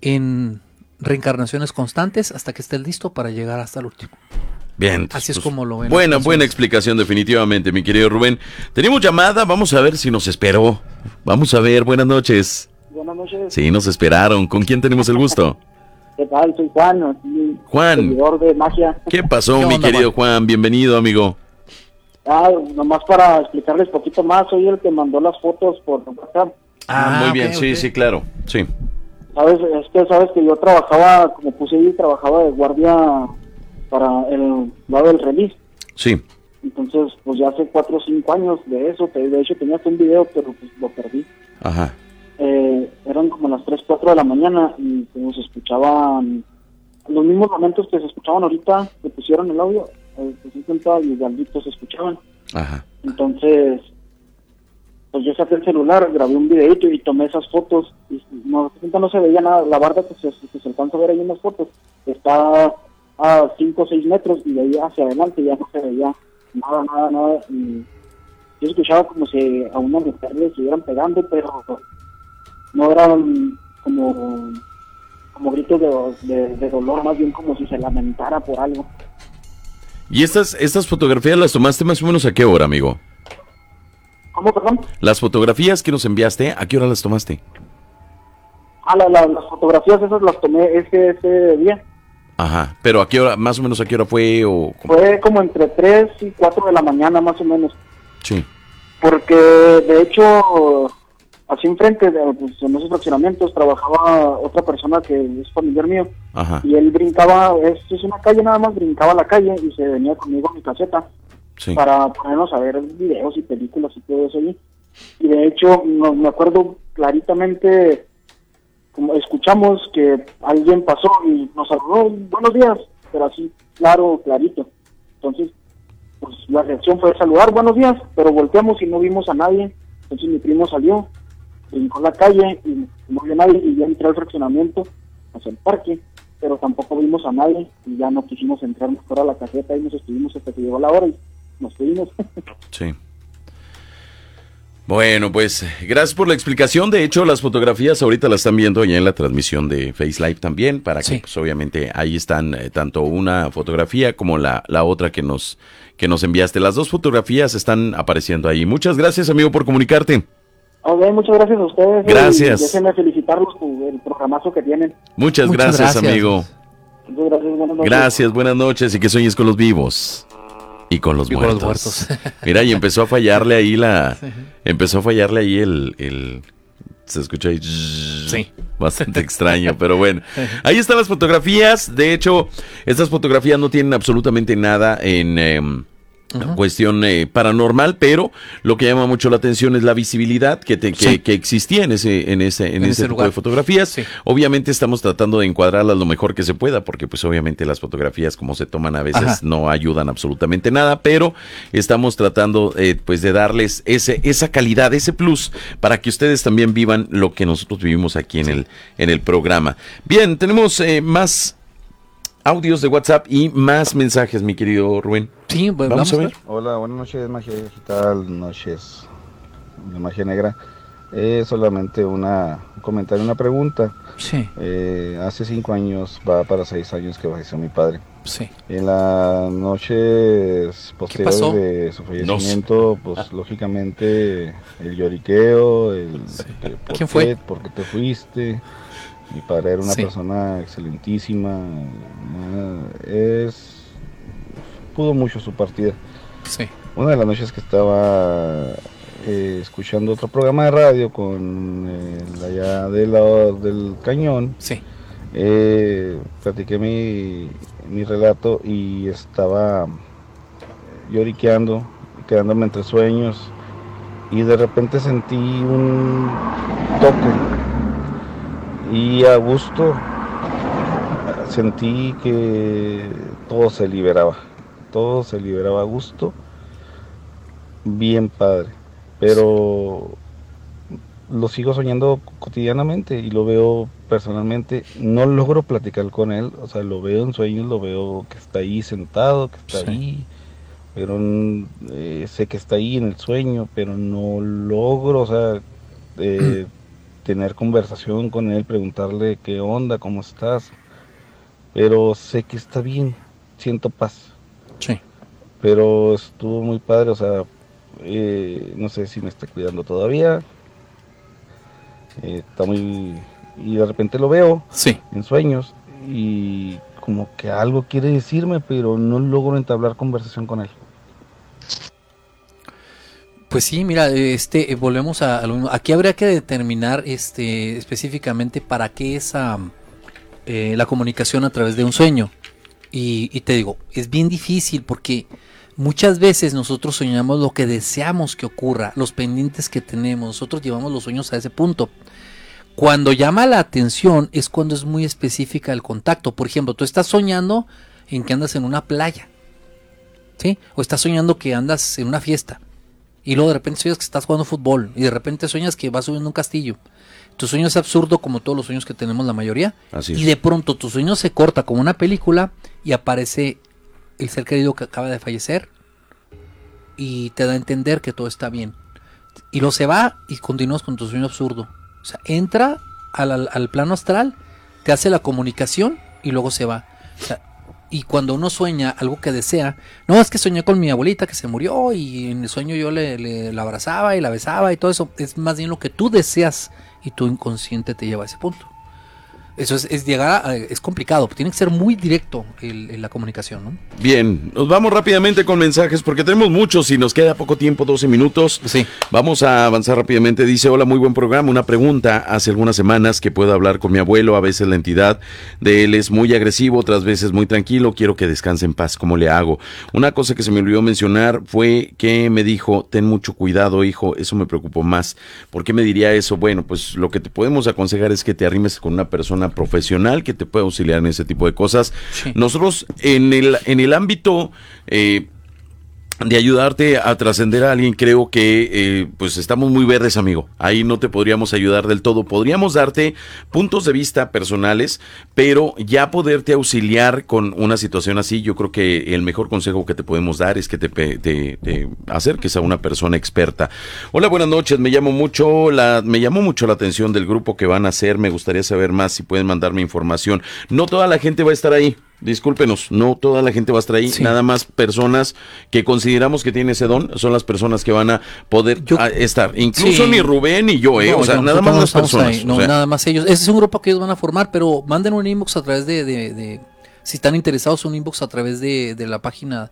en reencarnaciones constantes hasta que estés listo para llegar hasta el último. Bien. Así es pues, como lo ven. Buena, buena explicación, definitivamente, mi querido Rubén. Tenemos llamada, vamos a ver si nos esperó. Vamos a ver, buenas noches. Buenas noches. Sí, nos esperaron. ¿Con quién tenemos el gusto? ¿Qué tal? Soy Juan, aquí, Juan. seguidor de magia. ¿Qué pasó, ¿Qué mi onda, querido Juan? Bienvenido, amigo. Ah, nomás para explicarles poquito más, soy el que mandó las fotos por WhatsApp. Ah, muy ok, bien, sí, sí, claro. Sí. Sabes, es que sabes que yo trabajaba, como puse ahí, trabajaba de guardia para el lado del release. Sí. Entonces, pues ya hace cuatro o cinco años de eso, de hecho tenía un video, pero pues lo perdí. Ajá. Eh, eran como las 3, 4 de la mañana y se escuchaban los mismos momentos que se escuchaban ahorita, que pusieron el audio, eh, pues 50 y Galdito se escuchaban. Ajá. Entonces, pues yo saqué el celular, grabé un videito y tomé esas fotos. Y no, no se veía nada. La barda que se, que se alcanza a ver ahí en las fotos está a 5 o 6 metros y de ahí hacia adelante ya no se veía nada, nada, nada. Y yo escuchaba como si a una mujer le estuvieran pegando, pero no eran como, como gritos de, de- de dolor, más bien como si se lamentara por algo. ¿Y estas, estas fotografías las tomaste más o menos a qué hora, amigo? ¿Cómo, perdón? Las fotografías que nos enviaste, ¿a qué hora las tomaste? Ah, la- la- las fotografías esas las tomé ese, ese día. Ajá. Pero ¿a qué hora, más o menos a qué hora fue o cómo? Fue como entre 3 y 4 de la mañana más o menos. Sí. Porque de hecho, así enfrente, de, pues, en esos fraccionamientos, trabajaba otra persona que es familiar mío. Ajá. Y él brincaba, es, es una calle nada más, brincaba a la calle y se venía conmigo a mi caseta Sí. para ponernos a ver videos y películas y todo eso allí. Y de hecho, no, me acuerdo claritamente, como escuchamos que alguien pasó y nos saludó, buenos días, pero así, claro, clarito. Entonces, pues la reacción fue saludar, buenos días, pero volteamos y no vimos a nadie. Entonces mi primo salió, brincó a la calle y no vio a nadie y ya entró al fraccionamiento hacia el parque, pero tampoco vimos a nadie y ya no quisimos entrar mejor a la caseta y nos estuvimos hasta que llegó la hora y nos fuimos. Sí. Bueno, pues gracias por la explicación. De hecho, las fotografías ahorita las están viendo ya en la transmisión de Face Live también, para que Sí. pues obviamente ahí están eh, tanto una fotografía como la, la otra que nos, que nos enviaste. Las dos fotografías están apareciendo ahí. Muchas gracias, amigo, por comunicarte. Ok, muchas gracias a ustedes. Gracias. Y déjenme felicitarlos por el programazo que tienen. Muchas, Muchas gracias, gracias. amigo. Muchas gracias, buenas noches. Gracias, buenas noches y que sueñes con los vivos y con los Y con los muertos. [laughs] Mira, y empezó a fallarle ahí la, empezó a fallarle ahí el, el se escucha ahí Sí. bastante extraño, pero bueno. [laughs] Ahí están las fotografías. De hecho, estas fotografías no tienen absolutamente nada en cuestión eh, paranormal, pero lo que llama mucho la atención es la visibilidad que, te- que, Sí. que existía en ese, en ese, en En ese ese tipo lugar. de fotografías. Sí. Obviamente estamos tratando de encuadrarlas lo mejor que se pueda, porque pues obviamente las fotografías como se toman a veces Ajá. no ayudan absolutamente nada, pero estamos tratando eh, pues de darles ese, esa calidad, ese plus, para que ustedes también vivan lo que nosotros vivimos aquí en el, en el programa. Bien, tenemos eh, más audios de WhatsApp y más mensajes, mi querido Rubén. Sí, pues, Vamos vamos, a a ver. Hola, buenas noches, magia digital, noches de magia negra. Es solamente una, un comentario, una pregunta. Sí, Eh, hace cinco años, va para seis años que falleció mi padre. sí. En las noches posteriores de su fallecimiento, pues [laughs] lógicamente el lloriqueo, el ¿por ¿Quién fue? qué? ¿Por qué te fuiste? Mi padre era una Sí. persona excelentísima, es pudo mucho su partida. Sí. Una de las noches que estaba eh, escuchando otro programa de radio con el allá del lado del cañón, Sí. eh, platiqué mi, mi relato y estaba lloriqueando, quedándome entre sueños y de repente sentí un toque y a gusto sentí que todo se liberaba, todo se liberaba a gusto, bien padre, pero lo sigo soñando cotidianamente y lo veo personalmente, no logro platicar con él, o sea, lo veo en sueños, lo veo que está ahí sentado, que está Sí. ahí, pero eh, sé que está ahí en el sueño, pero no logro, o sea, eh, [clears throat] tener conversación con él, preguntarle qué onda, cómo estás, pero sé que está bien, siento paz, Sí. pero estuvo muy padre, o sea, eh, no sé si me está cuidando todavía, eh, está muy... y de repente lo veo Sí. en sueños y como que algo quiere decirme, pero no logro entablar conversación con él. Pues sí, mira, este, eh, volvemos a, lo mismo. Aquí habría que determinar, este, específicamente para qué es eh, la comunicación a través de un sueño. Y, y te digo, es bien difícil porque muchas veces nosotros soñamos lo que deseamos que ocurra, los pendientes que tenemos. Nosotros llevamos los sueños a ese punto. Cuando llama la atención es cuando es muy específica el contacto. Por ejemplo, tú estás soñando en que andas en una playa. ¿Sí? O estás soñando que andas en una fiesta. Y luego de repente sueñas que estás jugando fútbol. Y de repente sueñas que vas subiendo un castillo. Tu sueño es absurdo como todos los sueños que tenemos la mayoría. Así. Y de pronto tu sueño se corta como una película y aparece el ser querido que acaba de fallecer. Y te da a entender que todo está bien. Y luego se va y continúas con tu sueño absurdo. O sea, entra al, al- al plano astral, te hace la comunicación y luego se va. O sea, y cuando uno sueña algo que desea, no es que soñé con mi abuelita que se murió y en el sueño yo le, le- la abrazaba y la besaba y todo eso, es más bien lo que tú deseas y tu inconsciente te lleva a ese punto. Eso es, es llegar a- es complicado, tiene que ser muy directo el- el- la comunicación, ¿no? Bien, nos vamos rápidamente con mensajes porque tenemos muchos y nos queda poco tiempo, 12 minutos. Sí. Vamos a avanzar rápidamente. Dice, hola, muy buen programa. Una pregunta. Hace algunas semanas que puedo hablar con mi abuelo. A veces la entidad de él es muy agresivo, otras veces muy tranquilo. Quiero que descanse en paz. ¿Cómo le hago? Una cosa que se me olvidó mencionar fue que me dijo, ten mucho cuidado, hijo. Eso me preocupó más. ¿Por qué me diría eso? Bueno, pues lo que te podemos aconsejar es que te arrimes con una persona profesional que te pueda auxiliar en ese tipo de cosas. Sí. Nosotros en el, en el ámbito... eh, de ayudarte a trascender a alguien, creo que eh, pues estamos muy verdes, amigo. Ahí no te podríamos ayudar del todo. Podríamos darte puntos de vista personales, pero ya poderte auxiliar con una situación así, yo creo que el mejor consejo que te podemos dar es que te, te acerques a una persona experta. Hola, buenas noches. Me llamo mucho la, me llamó mucho la atención del grupo que van a hacer. Me gustaría saber más si pueden mandarme información. No toda la gente va a estar ahí. Discúlpenos, no toda la gente va a estar ahí, Sí. nada más personas que consideramos que tienen ese don son las personas que van a poder Yo- a- estar. Incluso Sí. ni Rubén ni yo, ¿eh? No, o sea, nada más no las personas. ahí, no, o sea, nada más ellos. Ese es un grupo que ellos van a formar, pero manden un inbox a través de, de- de- si están interesados, un inbox a través de, de la página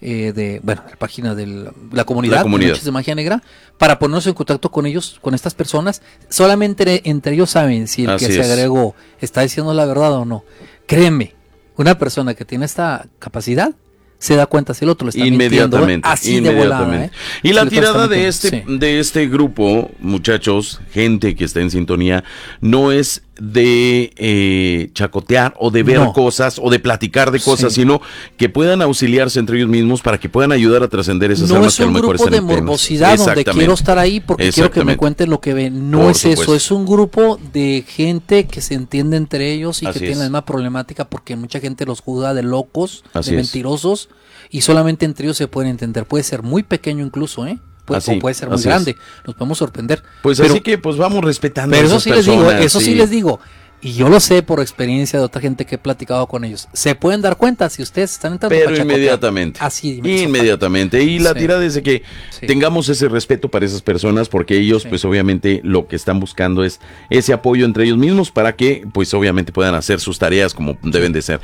eh, de, bueno, la página de la comunidad, La comunidad. Noches de Magia Negra, para ponernos en contacto con ellos, con estas personas. Solamente entre, entre ellos saben si el Así que se es. agregó está diciendo la verdad o no. Créeme, una persona que tiene esta capacidad se da cuenta si el otro le está Inmediatamente, así de volada. inmediatamente. ¿eh? Y la tirada de este, sí. de este grupo, muchachos, gente que está en sintonía, no es de eh, chacotear o de ver No. cosas o de platicar de cosas, Sí. sino que puedan auxiliarse entre ellos mismos para que puedan ayudar a trascender esas no almas es que a lo un mejor grupo de morbosidad donde quiero estar ahí porque quiero que me cuenten lo que ven. No Por es supuesto. eso, es un grupo de gente que se entiende entre ellos y Así que tiene la misma problemática porque mucha gente los juzga de locos, Así de es. mentirosos y solamente entre ellos se pueden entender. Puede ser muy pequeño incluso, ¿eh? Puede, Así, o puede ser muy es. grande. Nos podemos sorprender. Pues pero, así que pues vamos respetando pero a eso esas sí les digo, personas, eso sí sí. les digo. y yo lo sé por experiencia de otra gente que he platicado con ellos, se pueden dar cuenta si ustedes están entrando Pero inmediatamente. Así, Inmediatamente. Y la Sí. tirada es de que tengamos ese respeto para esas personas, porque ellos, pues obviamente, lo que están buscando es ese apoyo entre ellos mismos para que, pues obviamente, puedan hacer sus tareas como deben de ser.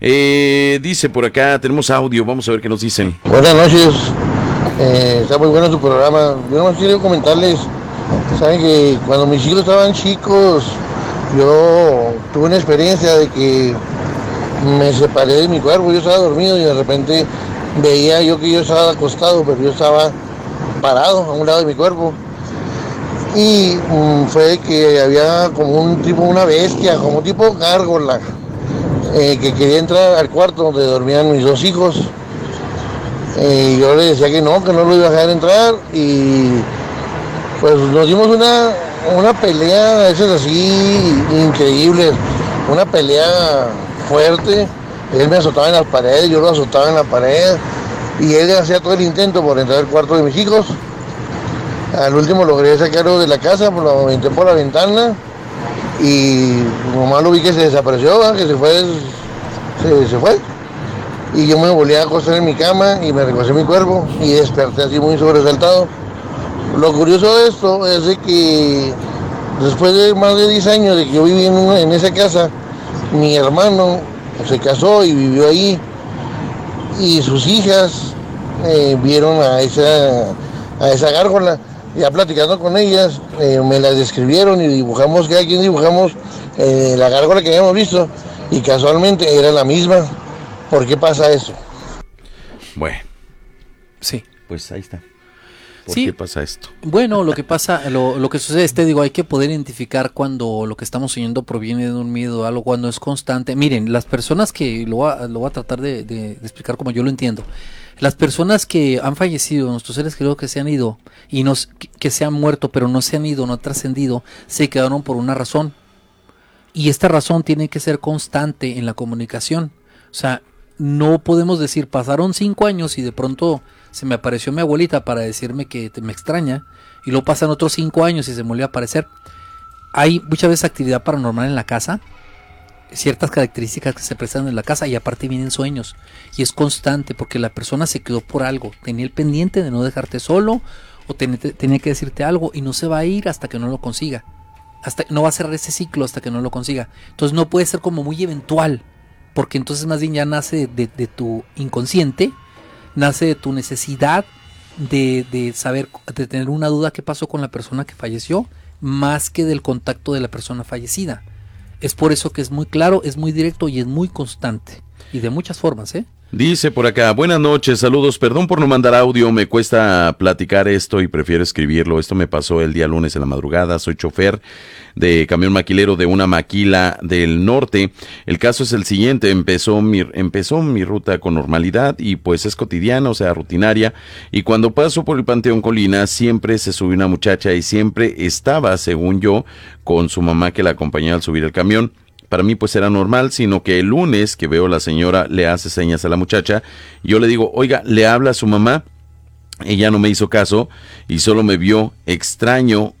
Eh, dice por acá, tenemos audio, vamos a ver qué nos dicen. Buenas noches, Eh, está muy bueno tu programa. Yo nomás quiero comentarles, saben que cuando mis hijos estaban chicos, yo tuve una experiencia de que me separé de mi cuerpo, yo estaba dormido y de repente veía yo que yo estaba acostado, pero yo estaba parado a un lado de mi cuerpo. Y mm, fue que había como un tipo, una bestia, como tipo gárgola, eh, que quería entrar al cuarto donde dormían mis dos hijos. Eh, yo le decía que no, que no lo iba a dejar entrar y pues nos dimos una, una pelea, esas así increíbles, una pelea fuerte. Él me azotaba en las paredes, yo lo azotaba en la pared y él hacía todo el intento por entrar al cuarto de mis hijos. Al último logré sacarlo de la casa, lo aventé por la ventana y nomás lo vi que se desapareció, que se fue, se, se fue. Y yo me volví a acostar en mi cama y me recosté mi cuerpo y desperté así muy sobresaltado. Lo curioso de esto es de que después de más de 10 años de que yo viví en, en esa casa, mi hermano se casó y vivió ahí y sus hijas eh, vieron a esa, a esa gárgola. Ya platicando con ellas, eh, me la describieron y dibujamos, cada quien dibujamos eh, la gárgola que habíamos visto y casualmente era la misma. ¿Por qué pasa eso? Bueno. Sí. Pues ahí está. ¿Por Sí. qué pasa esto? Bueno, lo que pasa, lo, lo que sucede es, te digo, hay que poder identificar cuando lo que estamos oyendo proviene de un miedo, algo cuando es constante. Miren, las personas que, lo voy a, lo voy a tratar de, de- de explicar como yo lo entiendo, las personas que han fallecido, nuestros seres queridos que se han ido y nos, que, que se han muerto, pero no se han ido, no han trascendido, se quedaron por una razón. Y esta razón tiene que ser constante en la comunicación. O sea, no podemos decir, pasaron cinco años y de pronto se me apareció mi abuelita para decirme que me extraña, y luego pasan otros cinco años y se me volvió a aparecer. Hay muchas veces actividad paranormal en la casa, ciertas características que se presentan en la casa y aparte vienen sueños. Y es constante porque la persona se quedó por algo, tenía el pendiente de no dejarte solo o ten- te- tenía que decirte algo y no se va a ir hasta que no lo consiga. Hasta, no va a cerrar ese ciclo hasta que no lo consiga. Entonces no puede ser como muy eventual, porque entonces más bien ya nace de, tu inconsciente, nace de tu necesidad de, de saber, de tener una duda qué pasó con la persona que falleció, más que del contacto de la persona fallecida. Es por eso que es muy claro, es muy directo y es muy constante. Y de muchas formas, ¿eh? Dice por acá, buenas noches, saludos, perdón por no mandar audio, me cuesta platicar esto y prefiero escribirlo. Esto me pasó el día lunes en la madrugada, soy chofer de camión maquilero de una maquila del norte. El caso es el siguiente, empezó mi, empezó mi ruta con normalidad y pues es cotidiana, o sea, rutinaria. Y cuando paso por el Panteón Colina, siempre se sube una muchacha y siempre estaba, según yo, con su mamá que la acompañaba al subir el camión para mí pues era normal, sino que el lunes que veo la señora le hace señas a la muchacha, yo le digo, oiga, le habla a su mamá, ella no me hizo caso y solo me vio extraño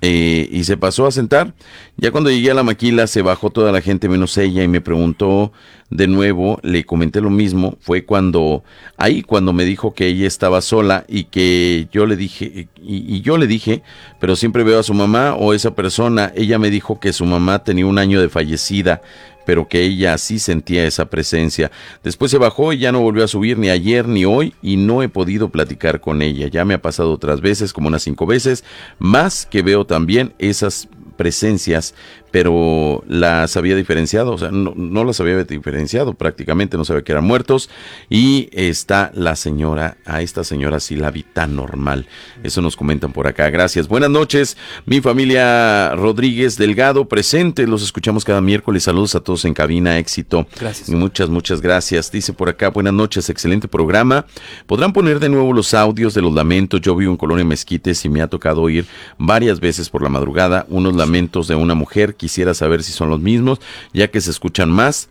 eh, y se pasó a sentar. Ya cuando llegué a la maquila se bajó toda la gente menos ella y me preguntó de nuevo, le comenté lo mismo, fue cuando, ahí cuando me dijo que ella estaba sola y que yo le dije, y, y yo le dije, pero siempre veo a su mamá o esa persona, ella me dijo que su mamá tenía un año de fallecida, pero que ella sí sentía esa presencia. Después se bajó y ya no volvió a subir ni ayer ni hoy y no he podido platicar con ella. Ya me ha pasado otras veces, como unas cinco veces, más que veo también esas presencias, pero las había diferenciado, o sea, no, no las había diferenciado prácticamente, no sabía que eran muertos. Y está la señora, a esta señora sí la vi tan normal. Eso nos comentan por acá. Gracias. Buenas noches, mi familia Rodríguez Delgado presente. Los escuchamos cada miércoles. Saludos a todos en cabina. Éxito. Gracias. Muchas, muchas gracias. Dice por acá, buenas noches, excelente programa. ¿Podrán poner de nuevo los audios de los lamentos? Yo vivo en Colonia Mezquites y me ha tocado oír varias veces por la madrugada unos lamentos de una mujer. Quisiera saber si son los mismos, ya que se escuchan más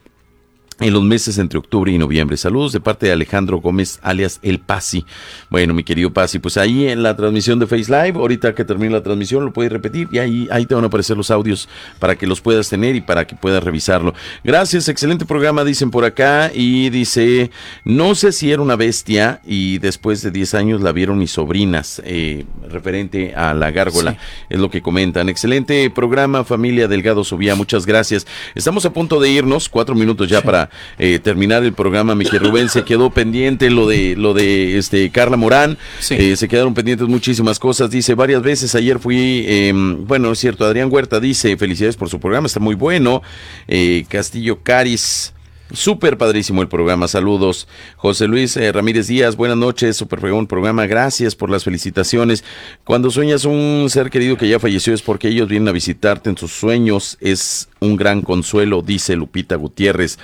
en los meses entre octubre y noviembre. Saludos de parte de Alejandro Gómez, alias El Pasi. Bueno, mi querido Pasi, pues ahí en la transmisión de Face Live, ahorita que termine la transmisión, lo puedes repetir y ahí, ahí te van a aparecer los audios para que los puedas tener y para que puedas revisarlo. Gracias, excelente programa, dicen por acá. Y dice, no sé si era una bestia y después de 10 años la vieron mis sobrinas, eh, referente a la gárgola, es lo que comentan. Excelente programa, familia Delgado Subía, muchas gracias. Estamos a punto de irnos, cuatro minutos ya para eh, terminar el programa, mi Rubén, se quedó pendiente lo de lo de este Carla Morán, eh, se quedaron pendientes muchísimas cosas, dice varias veces, ayer fui, em, bueno, es cierto, Adrián Huerta dice, felicidades por su programa, está muy bueno, Eh, Castillo Caris, Súper padrísimo el programa, saludos. José Luis eh, Ramírez Díaz, buenas noches, súper fregón programa, gracias por las felicitaciones. Cuando sueñas un ser querido que ya falleció es porque ellos vienen a visitarte en sus sueños, es un gran consuelo, dice Lupita Gutiérrez.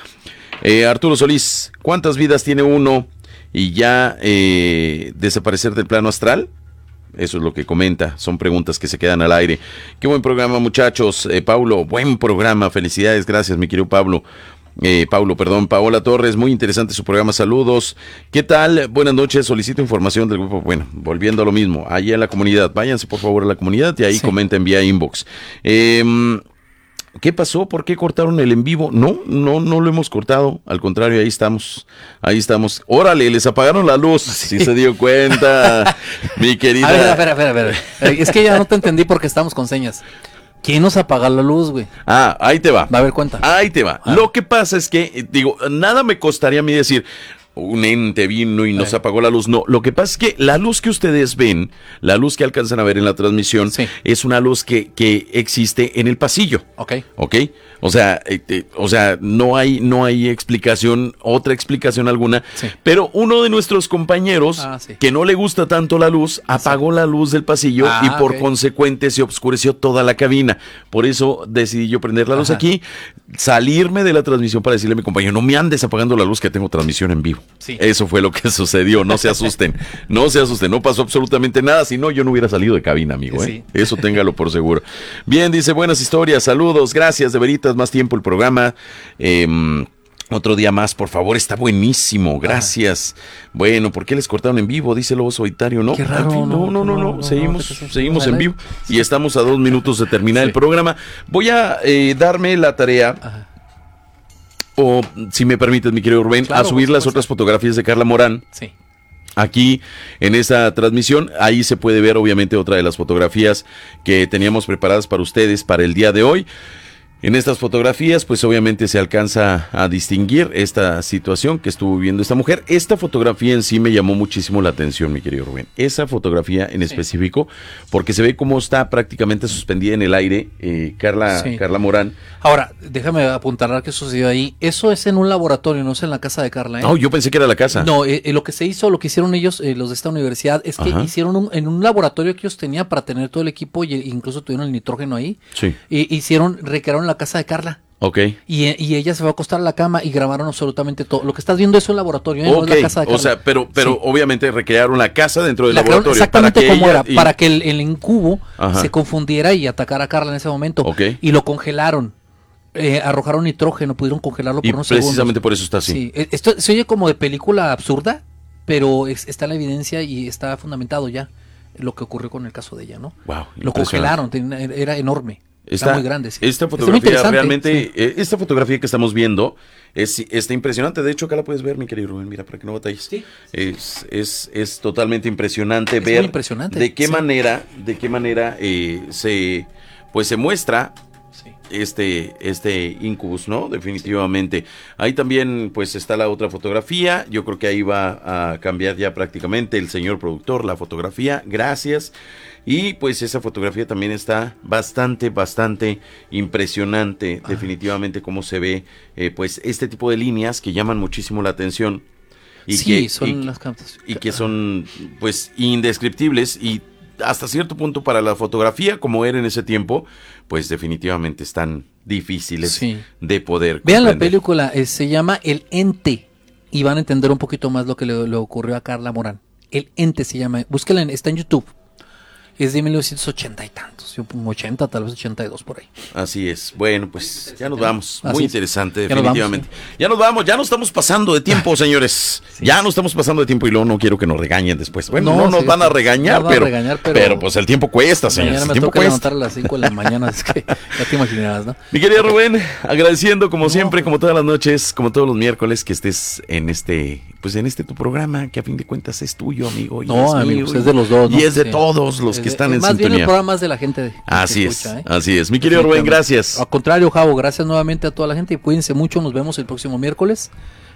Eh, Arturo Solís, ¿cuántas vidas tiene uno y ya eh, desaparecer del plano astral? Eso es lo que comenta, son preguntas que se quedan al aire. Qué buen programa muchachos, Eh, Paulo, buen programa, felicidades, gracias mi querido Pablo. Eh, Paulo, perdón, Paola Torres, muy interesante su programa, saludos. ¿Qué tal? Buenas noches, solicito información del grupo, bueno, volviendo a lo mismo, allá en la comunidad, váyanse por favor a la comunidad y ahí comenten vía inbox. Em, ¿Qué pasó? ¿Por qué cortaron el en vivo? No, no, no lo hemos cortado. Al contrario, ahí estamos. Ahí estamos. Órale, les apagaron la luz. Si se dio cuenta, [laughs] mi querida. A ver, espera, espera, espera. Eh, Es que ya no te entendí porque estamos con señas. ¿Quién nos apaga la luz, güey? Ah, ahí te va. Va a ver cuenta. Ahí te va. Lo que pasa es que, eh, digo, nada me costaría a mí decir, un ente vino y nos apagó la luz. No, lo que pasa es que la luz que ustedes ven, la luz que alcanzan a ver en la transmisión, es una luz que, que existe en el pasillo. Ok. ¿Ok? O sea, eh, eh, o sea, no hay, no hay explicación, otra explicación alguna. Pero uno de nuestros compañeros, Ah, sí. que no le gusta tanto la luz, apagó la luz del pasillo Ah, y por ok. consecuente se oscureció toda la cabina. Por eso decidí yo prender la luz Ajá. aquí, salirme de la transmisión para decirle a mi compañero, no me andes apagando la luz que tengo transmisión en vivo. Sí. Eso fue lo que [laughs] sucedió, no se asusten, no se asusten, no pasó absolutamente nada, si no yo no hubiera salido de cabina, amigo. ¿eh? Sí. Eso téngalo por seguro. Bien, dice, buenas historias, saludos, gracias, de veritas, más tiempo el programa. Em, otro día más, por favor, está buenísimo, gracias. Bueno, ¿por qué les cortaron en vivo? Dice Lobo Solitario, ¿no? Qué raro, Al fin, no, no, no, no, seguimos, no, no, no, seguimos en vivo y estamos a dos minutos de terminar el programa. Voy a eh, darme la tarea, o si me permites, mi querido Rubén, Claro, a subir las otras fotografías de Carla Morán. Sí. Aquí en esta transmisión, ahí se puede ver obviamente otra de las fotografías que teníamos preparadas para ustedes para el día de hoy. En estas fotografías, pues obviamente se alcanza a distinguir esta situación que estuvo viviendo esta mujer. Esta fotografía en sí me llamó muchísimo la atención, mi querido Rubén. Esa fotografía en específico, porque se ve cómo está prácticamente suspendida en el aire eh, Carla, Sí. Carla Morán. Ahora, déjame apuntar qué sucedió ahí. Eso es en un laboratorio, no es en la casa de Carla. ¿eh? No, yo pensé que era la casa. No, eh, eh, lo que se hizo, lo que hicieron ellos, eh, los de esta universidad, es que Ajá. hicieron un, en un laboratorio que ellos tenían para tener todo el equipo y eh, incluso tuvieron el nitrógeno ahí. Sí. Y hicieron, recrearon la casa de Carla. Ok. Y, y ella se fue a acostar a la cama y grabaron absolutamente todo. Lo que estás viendo es un laboratorio, ¿eh? no es la casa de Carla. o sea, pero, pero obviamente recrearon la casa dentro del La laboratorio. exactamente como era, y- para que el, el incubo Ajá. se confundiera y atacara a Carla en ese momento. Ok. Y lo congelaron. Eh, arrojaron nitrógeno, pudieron congelarlo por Y unos precisamente segundos. por eso está así. Sí, eh, esto se oye como de película absurda, pero es- está en la evidencia y está fundamentado ya lo que ocurrió con el caso de ella, ¿no? Wow, Lo congelaron, era enorme. Esta, era muy grande. sí. esta Está fotografía realmente, sí. eh, esta fotografía que estamos viendo es, está impresionante. De hecho, acá la puedes ver, mi querido Rubén, mira, para que no batalles. Es, es, es totalmente impresionante Es ver impresionante, de qué manera, de qué manera eh, se, pues se muestra este, este Incubus, ¿no? Definitivamente. Ahí también, pues, está la otra fotografía. Yo creo que ahí va a cambiar ya prácticamente el señor productor la fotografía. Gracias. Y pues esa fotografía también está bastante, bastante impresionante. Definitivamente cómo se ve, eh, pues, este tipo de líneas que llaman muchísimo la atención. Y sí, que, son y- las cámaras. y que son pues indescriptibles y hasta cierto punto para la fotografía como era en ese tiempo, pues definitivamente están difíciles Sí. de poder Vean la película, eh, se llama El Ente y van a entender un poquito más lo que le, le ocurrió a Carla Morán. El Ente se llama, búsquela, en- está en YouTube. Es de 1980 y tantos, yo pongo 80, tal vez 82 por ahí. Así es. Bueno, pues ya nos vamos. Así Muy es. interesante, Ya nos vamos, definitivamente. Ya nos vamos, ya nos estamos pasando de tiempo, [laughs] señores. Ya nos estamos pasando de tiempo y luego no quiero que nos regañen después. Bueno, no, No, nos sí, van a regañar, a pero, regañar, pero- pero pues el tiempo cuesta, señores. Mañana me tiempo toca cuesta. levantar a las 5 de la mañana, es que [laughs] ya te imaginarás, ¿no? Mi querido Rubén, agradeciendo como siempre, como todas las noches, como todos los miércoles, que estés en este, pues en este tu programa, que a fin de cuentas es tuyo, amigo. y No, es amigo, mío, pues es de los dos, ¿no? Y es de todos los que están es en Más bien el programa es de la gente. de- que Así es, escucha, ¿eh? así es. Mi querido Rubén, gracias. Al contrario, Javo, gracias nuevamente a toda la gente y cuídense mucho. Nos vemos el próximo miércoles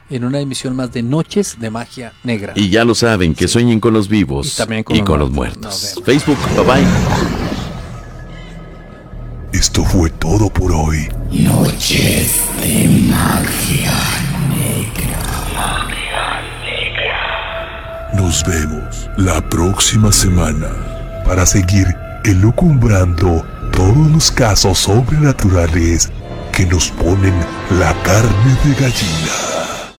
en una emisión más de Noches de Magia Negra. Y ya lo saben, que sueñen con los vivos Y también con y los con los muertos. muertos. Facebook, bye bye. Esto fue todo por hoy. Noches de magia negra. Nos vemos la próxima semana para seguir elucumbrando todos los casos sobrenaturales que nos ponen la carne de gallina.